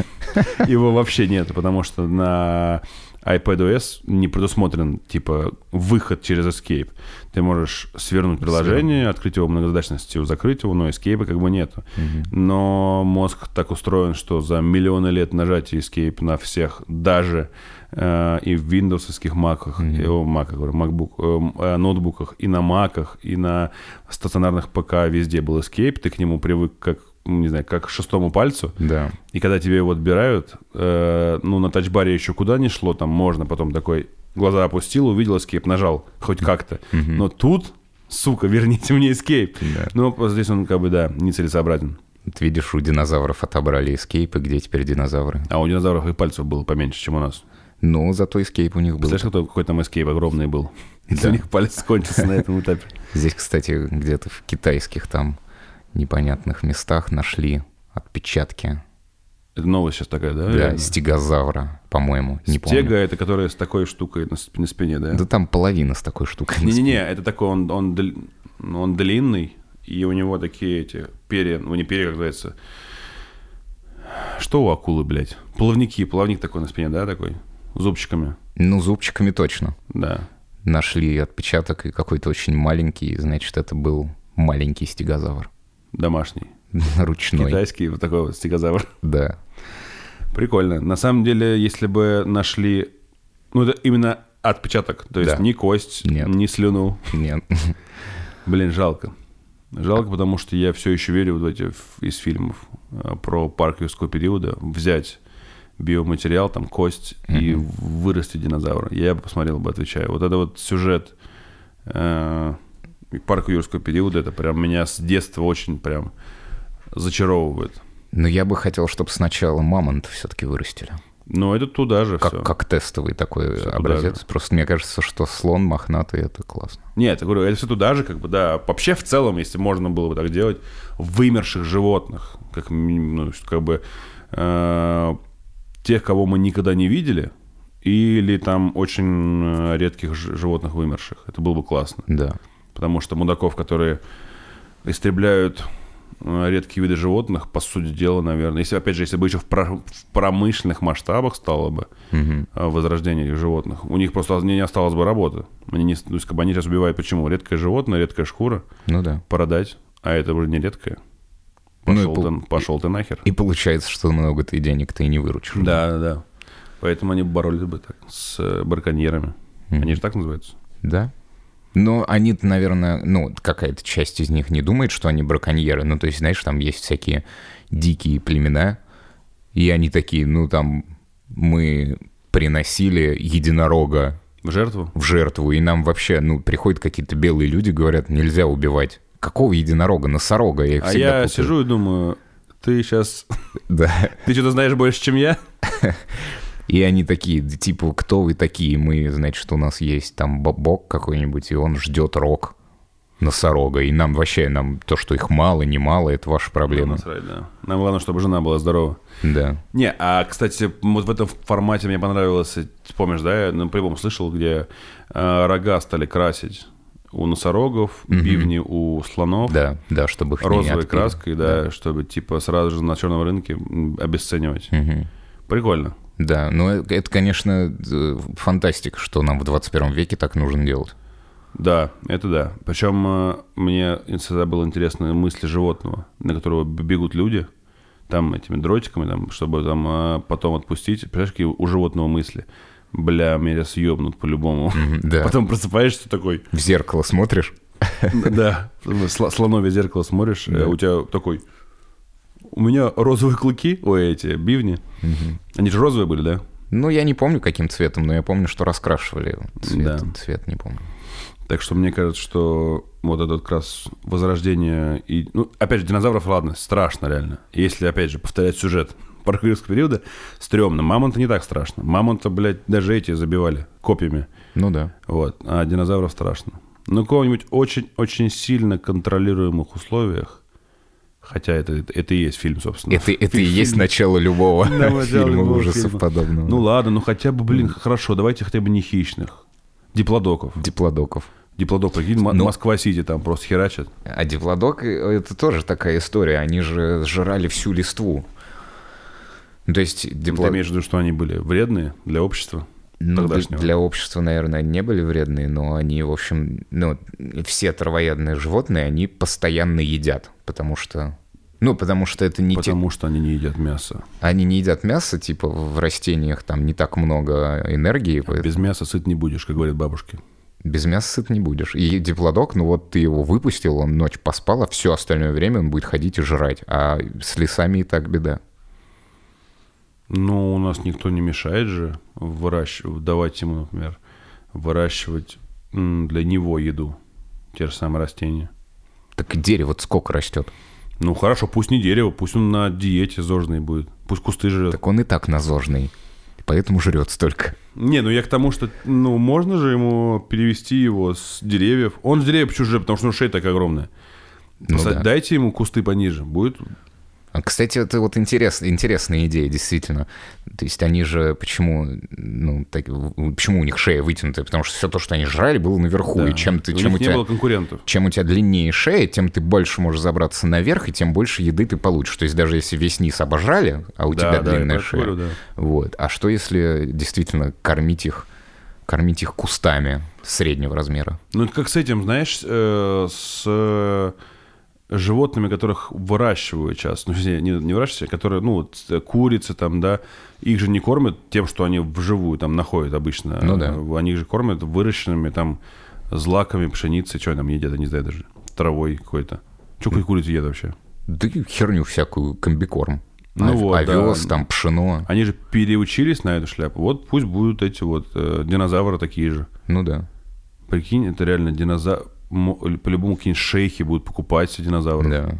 *laughs* Его вообще нет, потому что на iPadOS не предусмотрен, типа, выход через Escape. Ты можешь свернуть приложение, открыть его многозадачностью, закрыть его, но Escape как бы нету. Но мозг так устроен, что за миллионы лет нажатия Escape на всех, даже э, и в виндовсовских маках, и, о, маках, говорю, MacBook, э, м, э, ноутбуках, и на маках, и на стационарных ПК везде был Escape, ты к нему привык как, не знаю, как шестому пальцу, Да. и когда тебе его отбирают, э, ну, на тачбаре еще куда не шло, там можно потом такой, глаза опустил, увидел эскейп, нажал, хоть как-то. Но тут, сука, *laughs* верните мне эскейп. Да. Ну, здесь он, как бы, да, нецелесообразен. Вот видишь, у динозавров отобрали эскейпы, где теперь динозавры? А у динозавров и пальцев было поменьше, чем у нас. Ну, зато эскейп у них был. Представляешь, какой, какой там эскейп огромный был? Да. *laughs* у них палец кончится на этом этапе. Здесь, кстати, где-то в китайских там непонятных местах нашли отпечатки Это новость сейчас такая, да? да, реально? стегозавра, по-моему, не помню. Стега — это которая с такой штукой на на спине, да? Да там половина с такой штукой. Не-не-не, это такой, он, он, он длинный, и у него такие эти перья, ну не перья, как называется. Что у акулы, блядь? Плавники, плавник такой на спине, да, такой? Зубчиками, Ну, зубчиками точно. да. Нашли отпечаток и какой-то очень маленький, значит, это был маленький стегозавр. Домашний. *laughs* Ручной. Китайский вот такой вот стегозавр. Да. Прикольно. На самом деле, если бы нашли... Ну, это именно отпечаток. То есть Да. ни кость, Нет. ни слюну. Нет. *laughs* Блин, жалко. Жалко, потому что я все еще верю вот в эти из фильмов э, про парк юрского периода взять биоматериал, там кость и вырастить динозавра. Я бы посмотрел бы, отвечаю. Вот это вот сюжет э, парка юрского периода, это прям меня с детства очень прям зачаровывает. Но я бы хотел, чтобы сначала мамонт все-таки вырастили. Но это туда же Как, все. как тестовый такой туда образец. Просто мне кажется, что слон мохнатый это классно. Нет, я говорю, это все туда же, как бы, да. Вообще, в целом, если можно было бы так делать, вымерших животных, как, ну, как бы, э, тех, кого мы никогда не видели, или там очень э, редких животных вымерших. Это было бы классно. Да. Потому что мудаков, которые истребляют э, редкие виды животных, по сути дела, наверное, если, опять же, если бы еще в, про- в промышленных масштабах стало бы э, возрождение этих животных, у них просто не осталось бы работы. Они, не, то есть, как бы они сейчас убивают почему? Редкое животное, редкая шкура, Ну да. продать, а это уже не редкое. Ну и Пошел, ты, пошел ты нахер. И получается, что много ты денег ты и не выручишь. Да, да, да. Поэтому они боролись бы так с э, браконьерами. Они же так называются. Да. Но они, наверное, ну, какая-то часть из них не думает, что они браконьеры. Ну, то есть, знаешь, там есть всякие дикие племена, и они такие, ну, там, мы приносили единорога В жертву? в жертву, и нам вообще, ну, приходят какие-то белые люди, говорят, нельзя убивать. Какого единорога? Носорога, я их А я путаю. сижу и думаю, ты сейчас... Да. *laughs* Ты что-то знаешь больше, чем я? *laughs* И они такие, да, типа, кто вы такие? Мы, значит, у нас есть там бо- бог какой-нибудь, и он ждет рог носорога. И нам вообще, нам то, что их мало, не мало, это ваша проблема. Насрать, да. Нам главное, чтобы жена была здорова. Да. Не, а, кстати, вот в этом формате мне понравилось, помнишь, да, я на прямом слышал, где э, рога стали красить у носорогов, бивни у слонов, Да, да, чтобы их розовой краской, да, чтобы, типа, сразу же на черном рынке обесценивать. Мгм. Прикольно. Да, но э- это, конечно, э, фантастика, что нам в 21 веке так нужно делать. Да, это да. Причем э, мне всегда было интересно мысли животного, на которого бегут люди, там этими дротиками, там, чтобы там потом отпустить. Представляешь, какие у животного мысли? Бля, меня съебнут по-любому. Да. *laughs* Потом просыпаешься такой, В зеркало смотришь? да, сл- слоновье зеркало смотришь, у тебя такой, У меня розовые клыки, ой, эти бивни. Они же розовые были, да? Ну, я не помню, каким цветом, но я помню, что раскрашивали. Цвет, Да. цвет не помню. Так что мне кажется, что вот это вот как раз возрождение и... Ну, опять же, динозавров, ладно, страшно реально. Если, опять же, повторять сюжет паркуристского периода, стрёмно. Мамонта не так страшно. Мамонта, блядь, даже эти забивали копьями. Ну да. Вот. А динозавров страшно. Ну, в каком-нибудь очень-очень сильно контролируемых условиях, хотя это, это, и есть фильм, собственно. Это, это и есть начало любого Да, фильма любого ужасов фильма. подобного. Ну ладно, ну хотя бы, блин, хорошо, давайте хотя бы не хищных. Диплодоков. Диплодоков. Диплодок, прикинь, Ну. Москва-Сити там просто херачат. А диплодок — это тоже такая история. Они же сжирали всю листву. Ну, То есть Ты диплодок... имеешь в виду, что они были вредные для общества? Ну, для, общества, наверное, не были вредные, но они, в общем, ну, все травоядные животные, они постоянно едят, потому что... Ну, потому что это не те... Потому что они не едят мясо. Они не едят мясо, типа в растениях там не так много энергии, поэтому Без мяса сыт не будешь, как говорят бабушки. без мяса сыт не будешь. И диплодок, ну вот ты его выпустил, он ночь поспал, а все остальное время он будет ходить и жрать. А с лесами и так беда. Ну, у нас никто не мешает же выращивать, давать ему, например, выращивать для него еду. Те же самые растения. Так дерево сколько растет? Ну, хорошо, пусть не дерево, пусть он на диете зожный будет. Пусть кусты жрет. Так он и так назожный. Поэтому жрет столько. Не, ну я к тому, что, ну, можно же ему перевести его с деревьев. Он с деревьев жрет, потому что у него шея такая огромная. Ну да. Дайте ему кусты пониже, будет Кстати, это вот интерес, интересная идея, действительно. То есть они же почему, ну, так, почему у них шея вытянутая? Потому что все то, что они жрали, было наверху. Да. И чем ты, у чем у тебя, конкурентов. чем у тебя длиннее шея, тем ты больше можешь забраться наверх, и тем больше еды ты получишь. То есть даже если весь низ обожрали, а у Да, тебя да, длинная шея. говорю, да. Вот. А что если действительно кормить их, кормить их кустами среднего размера? Ну, это как с этим, знаешь, э, с животными, которых выращивают сейчас. Ну, не, не выращивают, а которые, ну, вот, э, курицы там, да, их же не кормят тем, что они вживую там находят обычно. Ну да. Они же кормят выращенными там злаками пшеницы, что они там едят, я не знаю даже, травой какой-то. Что какие курицы едят вообще? Да херню всякую, комбикорм. Ну Ов- вот, овес, да. там, пшено. Они же переучились на эту шляпу. Вот пусть будут эти вот э, динозавры такие же. Ну да. Прикинь, это реально динозавр... По-любому какие-нибудь шейхи будут покупать себе динозавров. Да.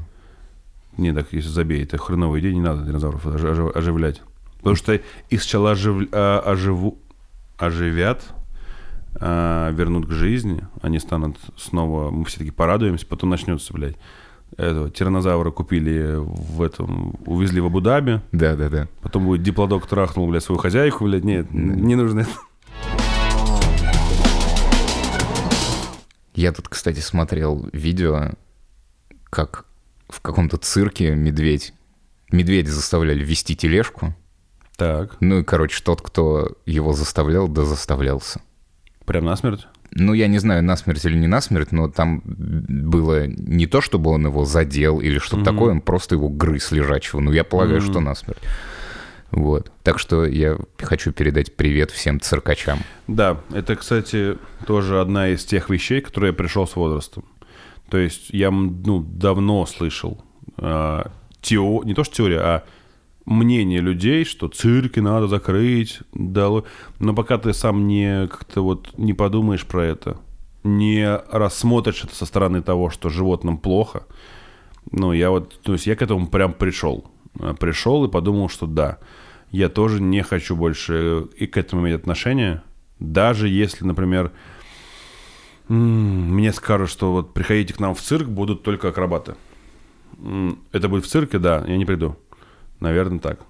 Не, так если забей, это хреновая идея, не надо динозавров ожи- ожи- оживлять. Потому что их сначала ожив- а, оживу- оживят, а, вернут к жизни, они станут снова, мы все таки порадуемся, потом начнется, блядь. Этого тиранозавра купили в этом, увезли в Абу-Даби, Да, да, да. потом будет диплодок трахнул, блядь, свою хозяйку, блядь, нет, не нужно это. Я тут, кстати, смотрел видео, как в каком-то цирке медведь. Медведя заставляли вести тележку. Так, Ну и, короче, тот, кто его заставлял, да заставлялся. прям насмерть? Ну, я не знаю, насмерть или не насмерть, но там было не то, чтобы он его задел или что-то такое, он просто его грыз лежачего. Ну, я полагаю, что насмерть. Вот. Так что я хочу передать привет всем циркачам. Да, это, кстати, тоже одна из тех вещей, которые я пришел с возрастом. То есть я ну, давно слышал э, тео... не то что теория, а мнение людей, что цирки надо закрыть, дало... но пока ты сам не как-то вот не подумаешь про это, не рассмотришь это со стороны того, что животным плохо, ну, я вот, то есть я к этому прям пришел. А, Пришел и подумал, что да, я тоже не хочу больше и к этому иметь отношение, даже если, например, мне скажут, что вот приходите к нам в цирк, будут только акробаты. Это будет в цирке, да, я не приду. Наверное, так.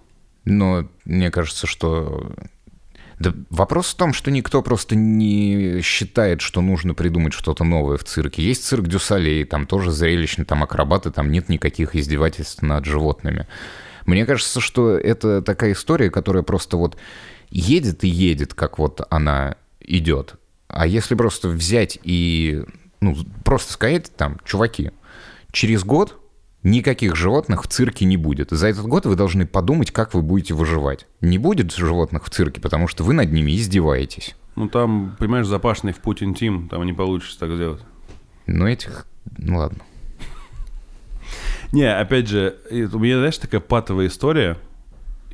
Но мне кажется, что... Да вопрос в том, что никто просто не считает, что нужно придумать что-то новое в цирке. Есть цирк Дюсалей, там тоже зрелищно, там акробаты, там нет никаких издевательств над животными. Мне кажется, что это такая история, которая просто вот едет и едет, как вот она идет. А если просто взять и ну, просто сказать там, чуваки, через год никаких животных в цирке не будет. За этот год вы должны подумать, как вы будете выживать. Не будет животных в цирке, потому что вы над ними издеваетесь. Ну, там, понимаешь, запашный в Путин Тим, там не получится так сделать. Но этих... Ну ладно. Не, опять же, у меня, знаешь, такая патовая история.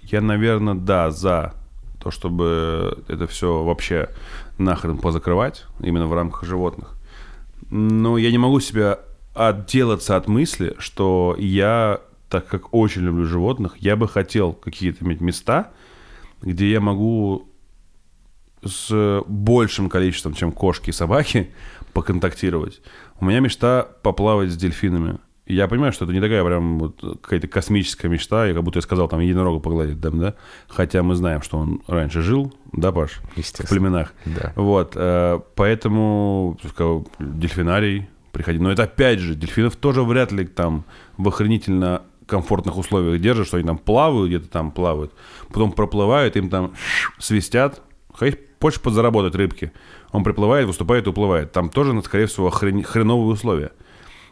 Я, наверное, да, за то, чтобы это все вообще нахрен позакрывать, именно в рамках животных. Но я не могу себя отделаться от мысли, что я, так как очень люблю животных, я бы хотел какие-то иметь места, где я могу с большим количеством, чем кошки и собаки, *laughs* поконтактировать. У меня мечта поплавать с дельфинами. Я понимаю, что это не такая прям вот какая-то космическая мечта, и как будто я сказал, там, единорога погладить, да, да? Хотя мы знаем, что он раньше жил, да, Паш? В племенах. Да. Вот, э, поэтому дельфинарий приходи. Но это опять же, дельфинов тоже вряд ли там в охренительно комфортных условиях держат, что они там плавают, где-то там плавают, потом проплывают, им там свистят, хочешь подзаработать рыбки. Он приплывает, выступает и уплывает. Там тоже, скорее всего, хрен, хреновые условия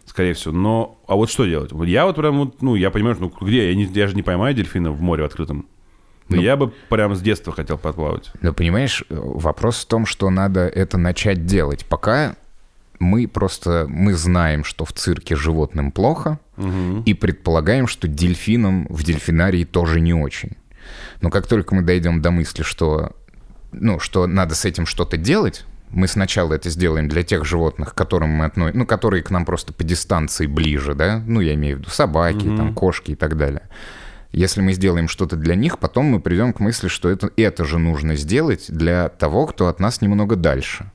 скорее всего. Но, а вот что делать? Вот я вот прям, вот, ну, я понимаю, ну, где? Я, не, я же не поймаю дельфина в море в открытом. Но ну, я бы прям с детства хотел подплавать. Но понимаешь, вопрос в том, что надо это начать делать. Пока мы просто, мы знаем, что в цирке животным плохо, угу. и предполагаем, что дельфинам в дельфинарии тоже не очень. Но как только мы дойдем до мысли, что, ну, что надо с этим что-то делать, мы сначала это сделаем для тех животных, к которым мы относим, ну, которые к нам просто по дистанции ближе, да, ну, я имею в виду собаки, mm-hmm. там, кошки и так далее. Если мы сделаем что-то для них, потом мы придем к мысли, что это, это же нужно сделать для того, кто от нас немного дальше.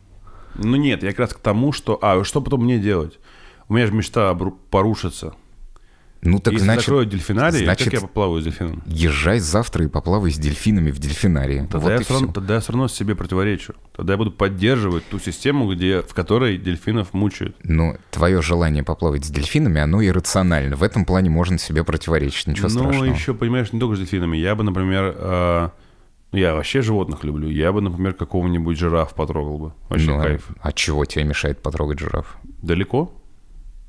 Ну нет, я как раз к тому, что... А, что потом мне делать? У меня же мечта порушится. Ну так Если значит, закрою дельфинарий, значит, как я поплаваю с дельфином? Езжай завтра и поплавай с дельфинами в дельфинарии. Тогда, вот я все равно, тогда я все равно себе противоречу. Тогда я буду поддерживать ту систему, где, в которой дельфинов мучают. Ну, твое желание поплавать с дельфинами, оно иррационально. В этом плане можно себе противоречить, ничего ну, страшного. Ну, еще, понимаешь, не только с дельфинами. Я бы, например, э, я вообще животных люблю. Я бы, например, какого-нибудь жираф потрогал бы. Вообще ну, кайф. А чего тебе мешает потрогать жираф? Далеко?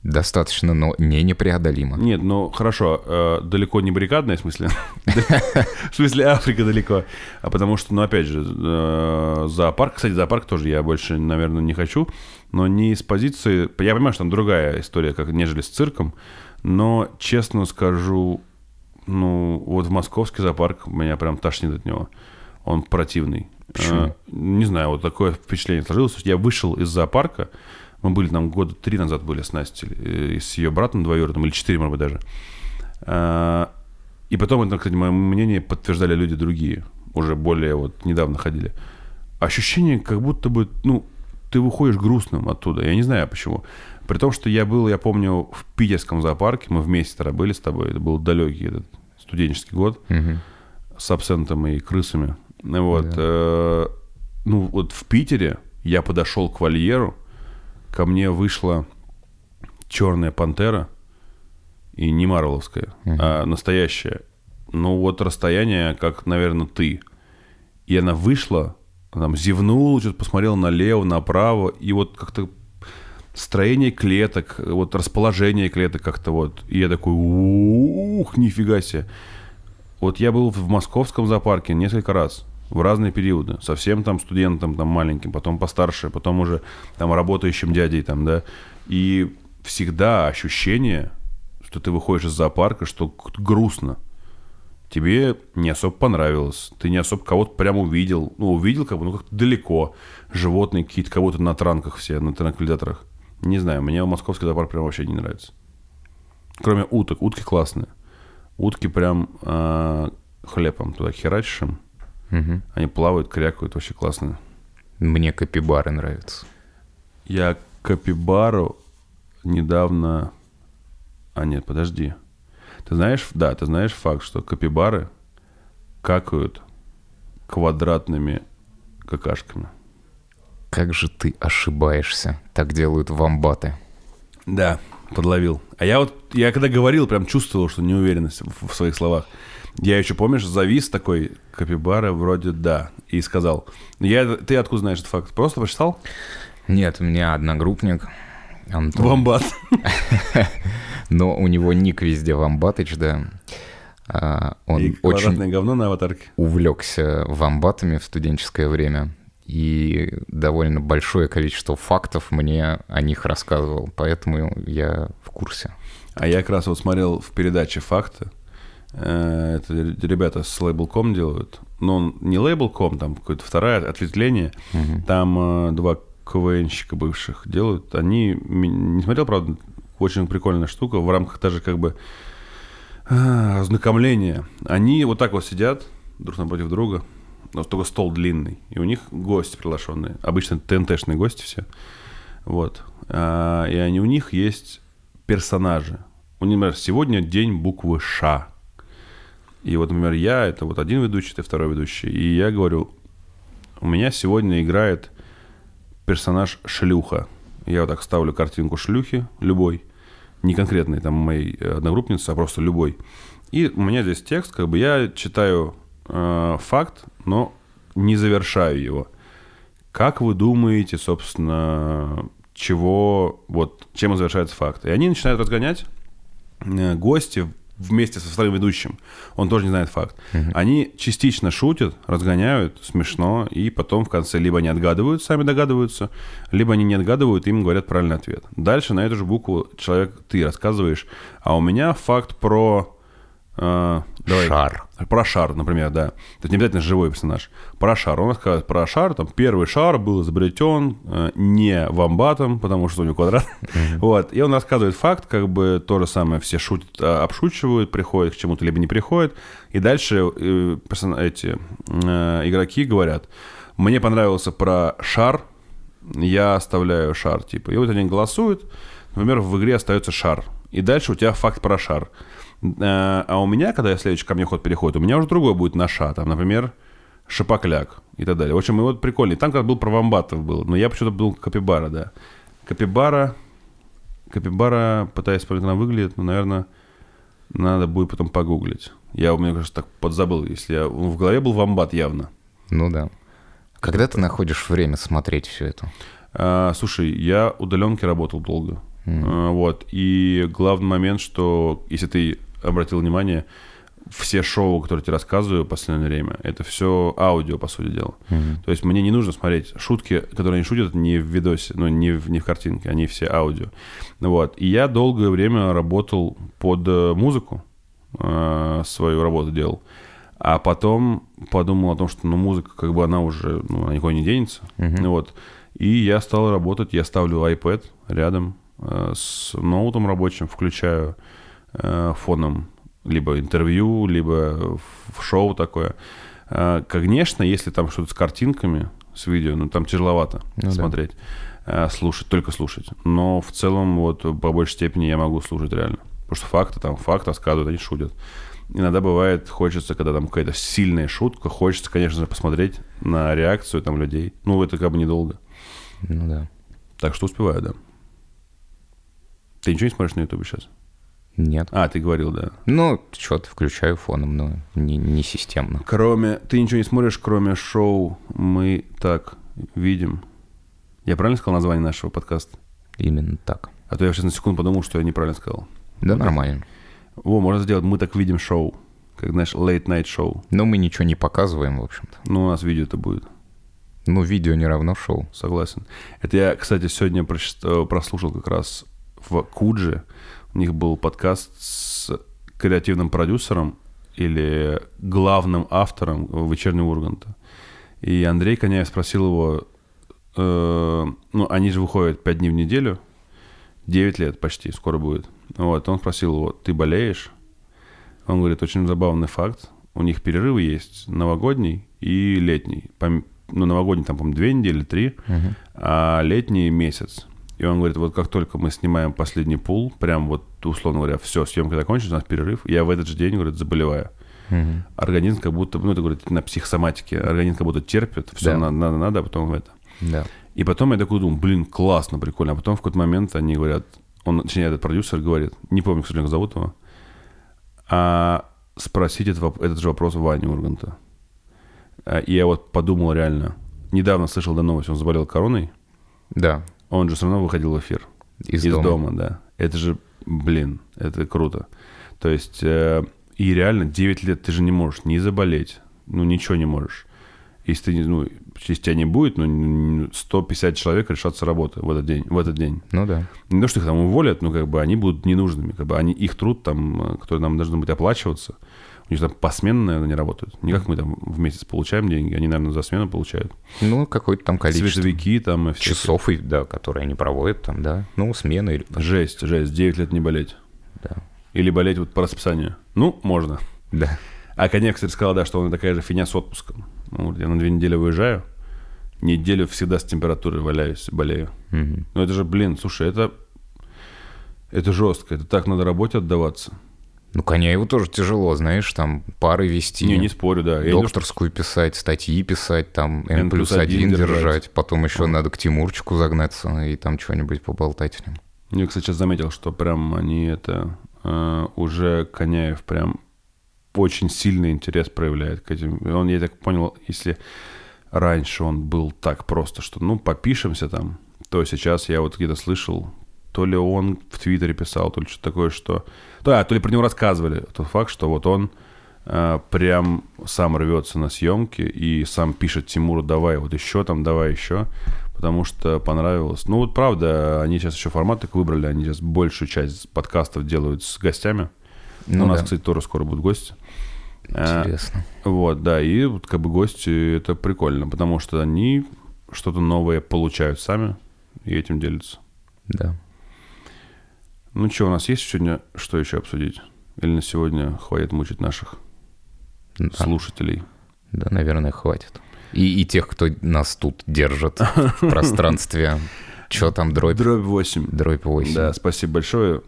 Достаточно, но не непреодолимо. Нет, ну хорошо, э, далеко не баррикадная, в смысле? В смысле Африка далеко. А потому что, ну опять же, э, зоопарк, кстати, зоопарк тоже я больше, наверное, не хочу, но не из позиции... Я понимаю, что там другая история, как нежели с цирком, но, честно скажу, ну, вот в московский зоопарк меня прям тошнит от него. Он противный. Почему? Э, не знаю, вот такое впечатление сложилось. Я вышел из зоопарка, мы были там года три назад были с Настей, э, с ее братом двоюродным, или четыре, может быть, даже. А, и потом, это, кстати, мое мнение подтверждали люди другие, уже более вот недавно ходили. Ощущение, как будто бы, ну, ты выходишь грустным оттуда. Я не знаю почему. При том, что я был, я помню, в питерском зоопарке, мы вместе тогда были с тобой, это был далекий этот студенческий год, угу. с абсентом и крысами. Вот. Да. Э, ну, вот в Питере я подошел к вольеру, ко мне вышла черная пантера, и не Марвеловская, uh-huh. а настоящая. Ну вот расстояние, как, наверное, ты. И она вышла, там зевнула, что-то посмотрела налево, направо, и вот как-то строение клеток, вот расположение клеток как-то вот. И я такой, ух, нифига себе. Вот я был в московском зоопарке несколько раз в разные периоды. Совсем там студентом, там маленьким, потом постарше, потом уже там работающим дядей, там, да. И всегда ощущение, что ты выходишь из зоопарка, что грустно. Тебе не особо понравилось. Ты не особо кого-то прямо увидел. Ну, увидел как бы, ну, как-то далеко. Животные какие-то, кого-то на транках все, на транквилизаторах. Не знаю, мне московский зоопарк прям вообще не нравится. Кроме уток. Утки классные. Утки прям э, хлебом туда херачишь Угу. Они плавают, крякают, вообще классно. Мне капибары нравятся. Я капибару недавно... А нет, подожди. Ты знаешь, да, ты знаешь факт, что капибары какают квадратными какашками. Как же ты ошибаешься. Так делают вамбаты. Да, подловил. А я вот, я когда говорил, прям чувствовал, что неуверенность в, в своих словах. Я еще, помнишь, завис такой, капибара вроде да, и сказал. Я, ты откуда знаешь этот факт? Просто почитал? Нет, у меня одногруппник. Антон. Вамбат. *laughs* Но у него ник везде Вамбатыч, да. А, он и очень говно на аватарке. увлекся вамбатами в студенческое время и довольно большое количество фактов мне о них рассказывал, поэтому я в курсе. А я как раз вот смотрел в передаче «Факты». Э, Это ребята с Label.com делают. Но не Label.com, там какое-то второе ответвление. Там э, два КВНщика бывших делают. Они... Не смотрел, правда, очень прикольная штука. В рамках даже как бы а, ознакомления. Они вот так вот сидят друг напротив друга. Но только стол длинный. И у них гости приглашенные. Обычно ТНТшные гости все. Вот. А, И они, у них есть персонажи. У них, например, сегодня день буквы Ш. И вот, например, я, это вот один ведущий, ты второй ведущий. И я говорю, у меня сегодня играет персонаж шлюха. Я вот так ставлю картинку шлюхи, любой. Не конкретной там моей э, одногруппницы, а просто любой. И у меня здесь текст, как бы я читаю э, факт, но не завершаю его. Как вы думаете, собственно, чего, вот, чем завершается факт? И они начинают разгонять э, гости вместе со вторым ведущим. Он тоже не знает факт. Они частично шутят, разгоняют, смешно, и потом в конце либо они отгадывают, сами догадываются, либо они не отгадывают, им говорят правильный ответ. Дальше на эту же букву человек, ты рассказываешь, а у меня факт про... э, давай. Шар. Про шар, например, да. То есть не обязательно живой персонаж. Про шар. Он рассказывает про шар. Там первый шар был изобретен э, не вамбатом, потому что у него квадрат. *laughs* Вот. И он рассказывает факт, как бы то же самое все шутят, а, обшучивают, приходят к чему-то, либо не приходят. И дальше э, персона- эти э, игроки говорят, мне понравился про шар, я оставляю шар, типа. И вот они голосуют, например, в игре остается шар. И дальше у тебя факт про шар. Э, А у меня, когда я следующий ко мне ход переходит, у меня уже другой будет на ша. Там, например, шапокляк и так далее. В общем, и вот прикольный. Там как был про вамбатов был, но я почему-то был капибара, да. Капибара, капибара, пытаюсь вспомнить, как она выглядит, но, наверное, надо будет потом погуглить. Я, у меня, кажется, так подзабыл, если я... В голове был вамбат явно. Ну да. Когда ты находишь время смотреть все это? А, слушай, я удаленки работал долго. А, вот. И главный момент, что если ты обратил внимание, все шоу, которые я тебе рассказываю в последнее время, это все аудио, по сути дела. То есть мне не нужно смотреть шутки, которые они шутят не в видосе, ну, не в, не в картинке, они все аудио. Вот. И я долгое время работал под э, музыку, э, свою работу делал. А потом подумал о том, что ну, музыка, как бы она уже, ну, она никуда не денется. Вот. И я стал работать, я ставлю iPad рядом э, с ноутом рабочим, включаю фоном либо интервью, либо в шоу такое. Э, Конечно, если там что-то с картинками, с видео, ну там тяжеловато Ну да. смотреть, э, слушать, только слушать. Но в целом вот по большей степени я могу слушать реально. Потому что факты там, факт рассказывают, они шутят. Иногда бывает, хочется, когда там какая-то сильная шутка, хочется, конечно же, посмотреть на реакцию там людей. Ну, это как бы недолго. Ну да. Так что успеваю, да. Ты ничего не смотришь на Ютубе сейчас? Нет. А, ты говорил, да. Ну, что-то включаю фоном, но не, не системно. Кроме... Ты ничего не смотришь, кроме шоу «Мы так видим». Я правильно сказал название нашего подкаста? Именно так. А то я сейчас на секунду подумал, что я неправильно сказал. Да, нормально. О, можно сделать «Мы так видим» шоу. Как, знаешь, late night шоу. Но мы ничего не показываем, в общем-то. Ну, у нас видео это будет. Ну, видео не равно шоу. Согласен. Это я, кстати, сегодня прочит- прослушал как раз в Кудже. У них был подкаст с креативным продюсером или главным автором вечернего Урганта. И Андрей Коняев спросил его, э, ну, они же выходят 5 дней в неделю, 9 лет почти, скоро будет. Вот, он спросил его, ты болеешь? Он говорит, очень забавный факт. У них перерывы есть новогодний и летний. Пом- Ну, новогодний там, по-моему, две недели, три, а летний месяц. И он говорит, вот как только мы снимаем последний пул, прям вот, условно говоря, все, съемка закончилась, у нас перерыв, я в этот же день, говорит, заболеваю. Организм как будто, ну, это, говорит, на психосоматике, организм как будто терпит, все Да. надо, надо, надо, а потом это. Да. И потом я такой думаю, блин, классно, прикольно. А потом в какой-то момент они говорят, он, точнее, этот продюсер говорит, не помню, к сожалению, как зовут его, а спросить этот, этот же вопрос Вани Урганта. А, И я вот подумал реально, недавно слышал до новость, он заболел короной, Да. Он же все равно выходил в эфир. Из, Из, дома. дома. да. Это же, блин, это круто. То есть, э, и реально 9 лет ты же не можешь не заболеть, ну ничего не можешь. Если, ты, ну, если тебя не будет, ну, 150 человек решатся работы в этот день. В этот день. Ну да. Не то, что их там уволят, но как бы они будут ненужными. Как бы они, их труд, там, э, который нам должен быть оплачиваться, у них там посменно, наверное, не работают. Не как мы там в месяц получаем деньги, они, наверное, за смену получают. Ну, какое-то там количество Световики там и всякие. часов, и, да, которые они проводят там, да. Ну, смены или... Жесть, жесть, 9 лет не болеть. Да. Или болеть вот по расписанию. Ну, можно. Да. А Конек, кстати, сказал, да, что он такая же фигня с отпуском. Ну, вот я на две недели выезжаю, неделю всегда с температурой валяюсь, болею. Мгм. Ну это же, блин, слушай, это... Это жестко, это так надо работе отдаваться. Ну, Коняеву тоже тяжело, знаешь, там пары вести. Не, не спорю, да. Докторскую писать, статьи писать, там N N плюс плюс один один держать. держать, потом еще надо к Тимурчику загнаться и там что-нибудь поболтать с ним. Я, кстати, сейчас заметил, что прям они это... э, уже Коняев прям очень сильный интерес проявляет к этим. Он, я так понял, если раньше он был так просто, что ну попишемся там, то сейчас я вот где-то слышал, то ли он в Твиттере писал, то ли что-то такое, что... Да, то ли про него рассказывали. Тот факт, что вот он э, прям сам рвется на съемки и сам пишет Тимуру, давай вот еще там, давай еще, потому что понравилось. Ну вот правда, они сейчас еще формат такой выбрали, они сейчас большую часть подкастов делают с гостями. Ну У нас, да. кстати, тоже скоро будут гости. Э, Интересно. вот, да, и вот как бы гости это прикольно, потому что они что-то новое получают сами и этим делятся. Да. Ну что, у нас есть сегодня что еще обсудить? Или на сегодня хватит мучить наших Да, слушателей? да, наверное, хватит. И, и тех, кто нас тут держит в пространстве. *laughs* Че там, дробь? Дробь 8. Дробь 8. Да, спасибо большое.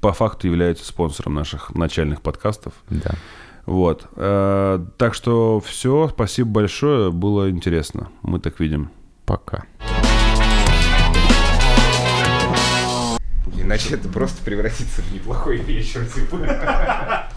По факту являются спонсором наших начальных подкастов. Да. Вот. Э, Так что все, спасибо большое, было интересно. Мы так видим. Пока. Иначе это просто превратится в неплохой вечер, типа.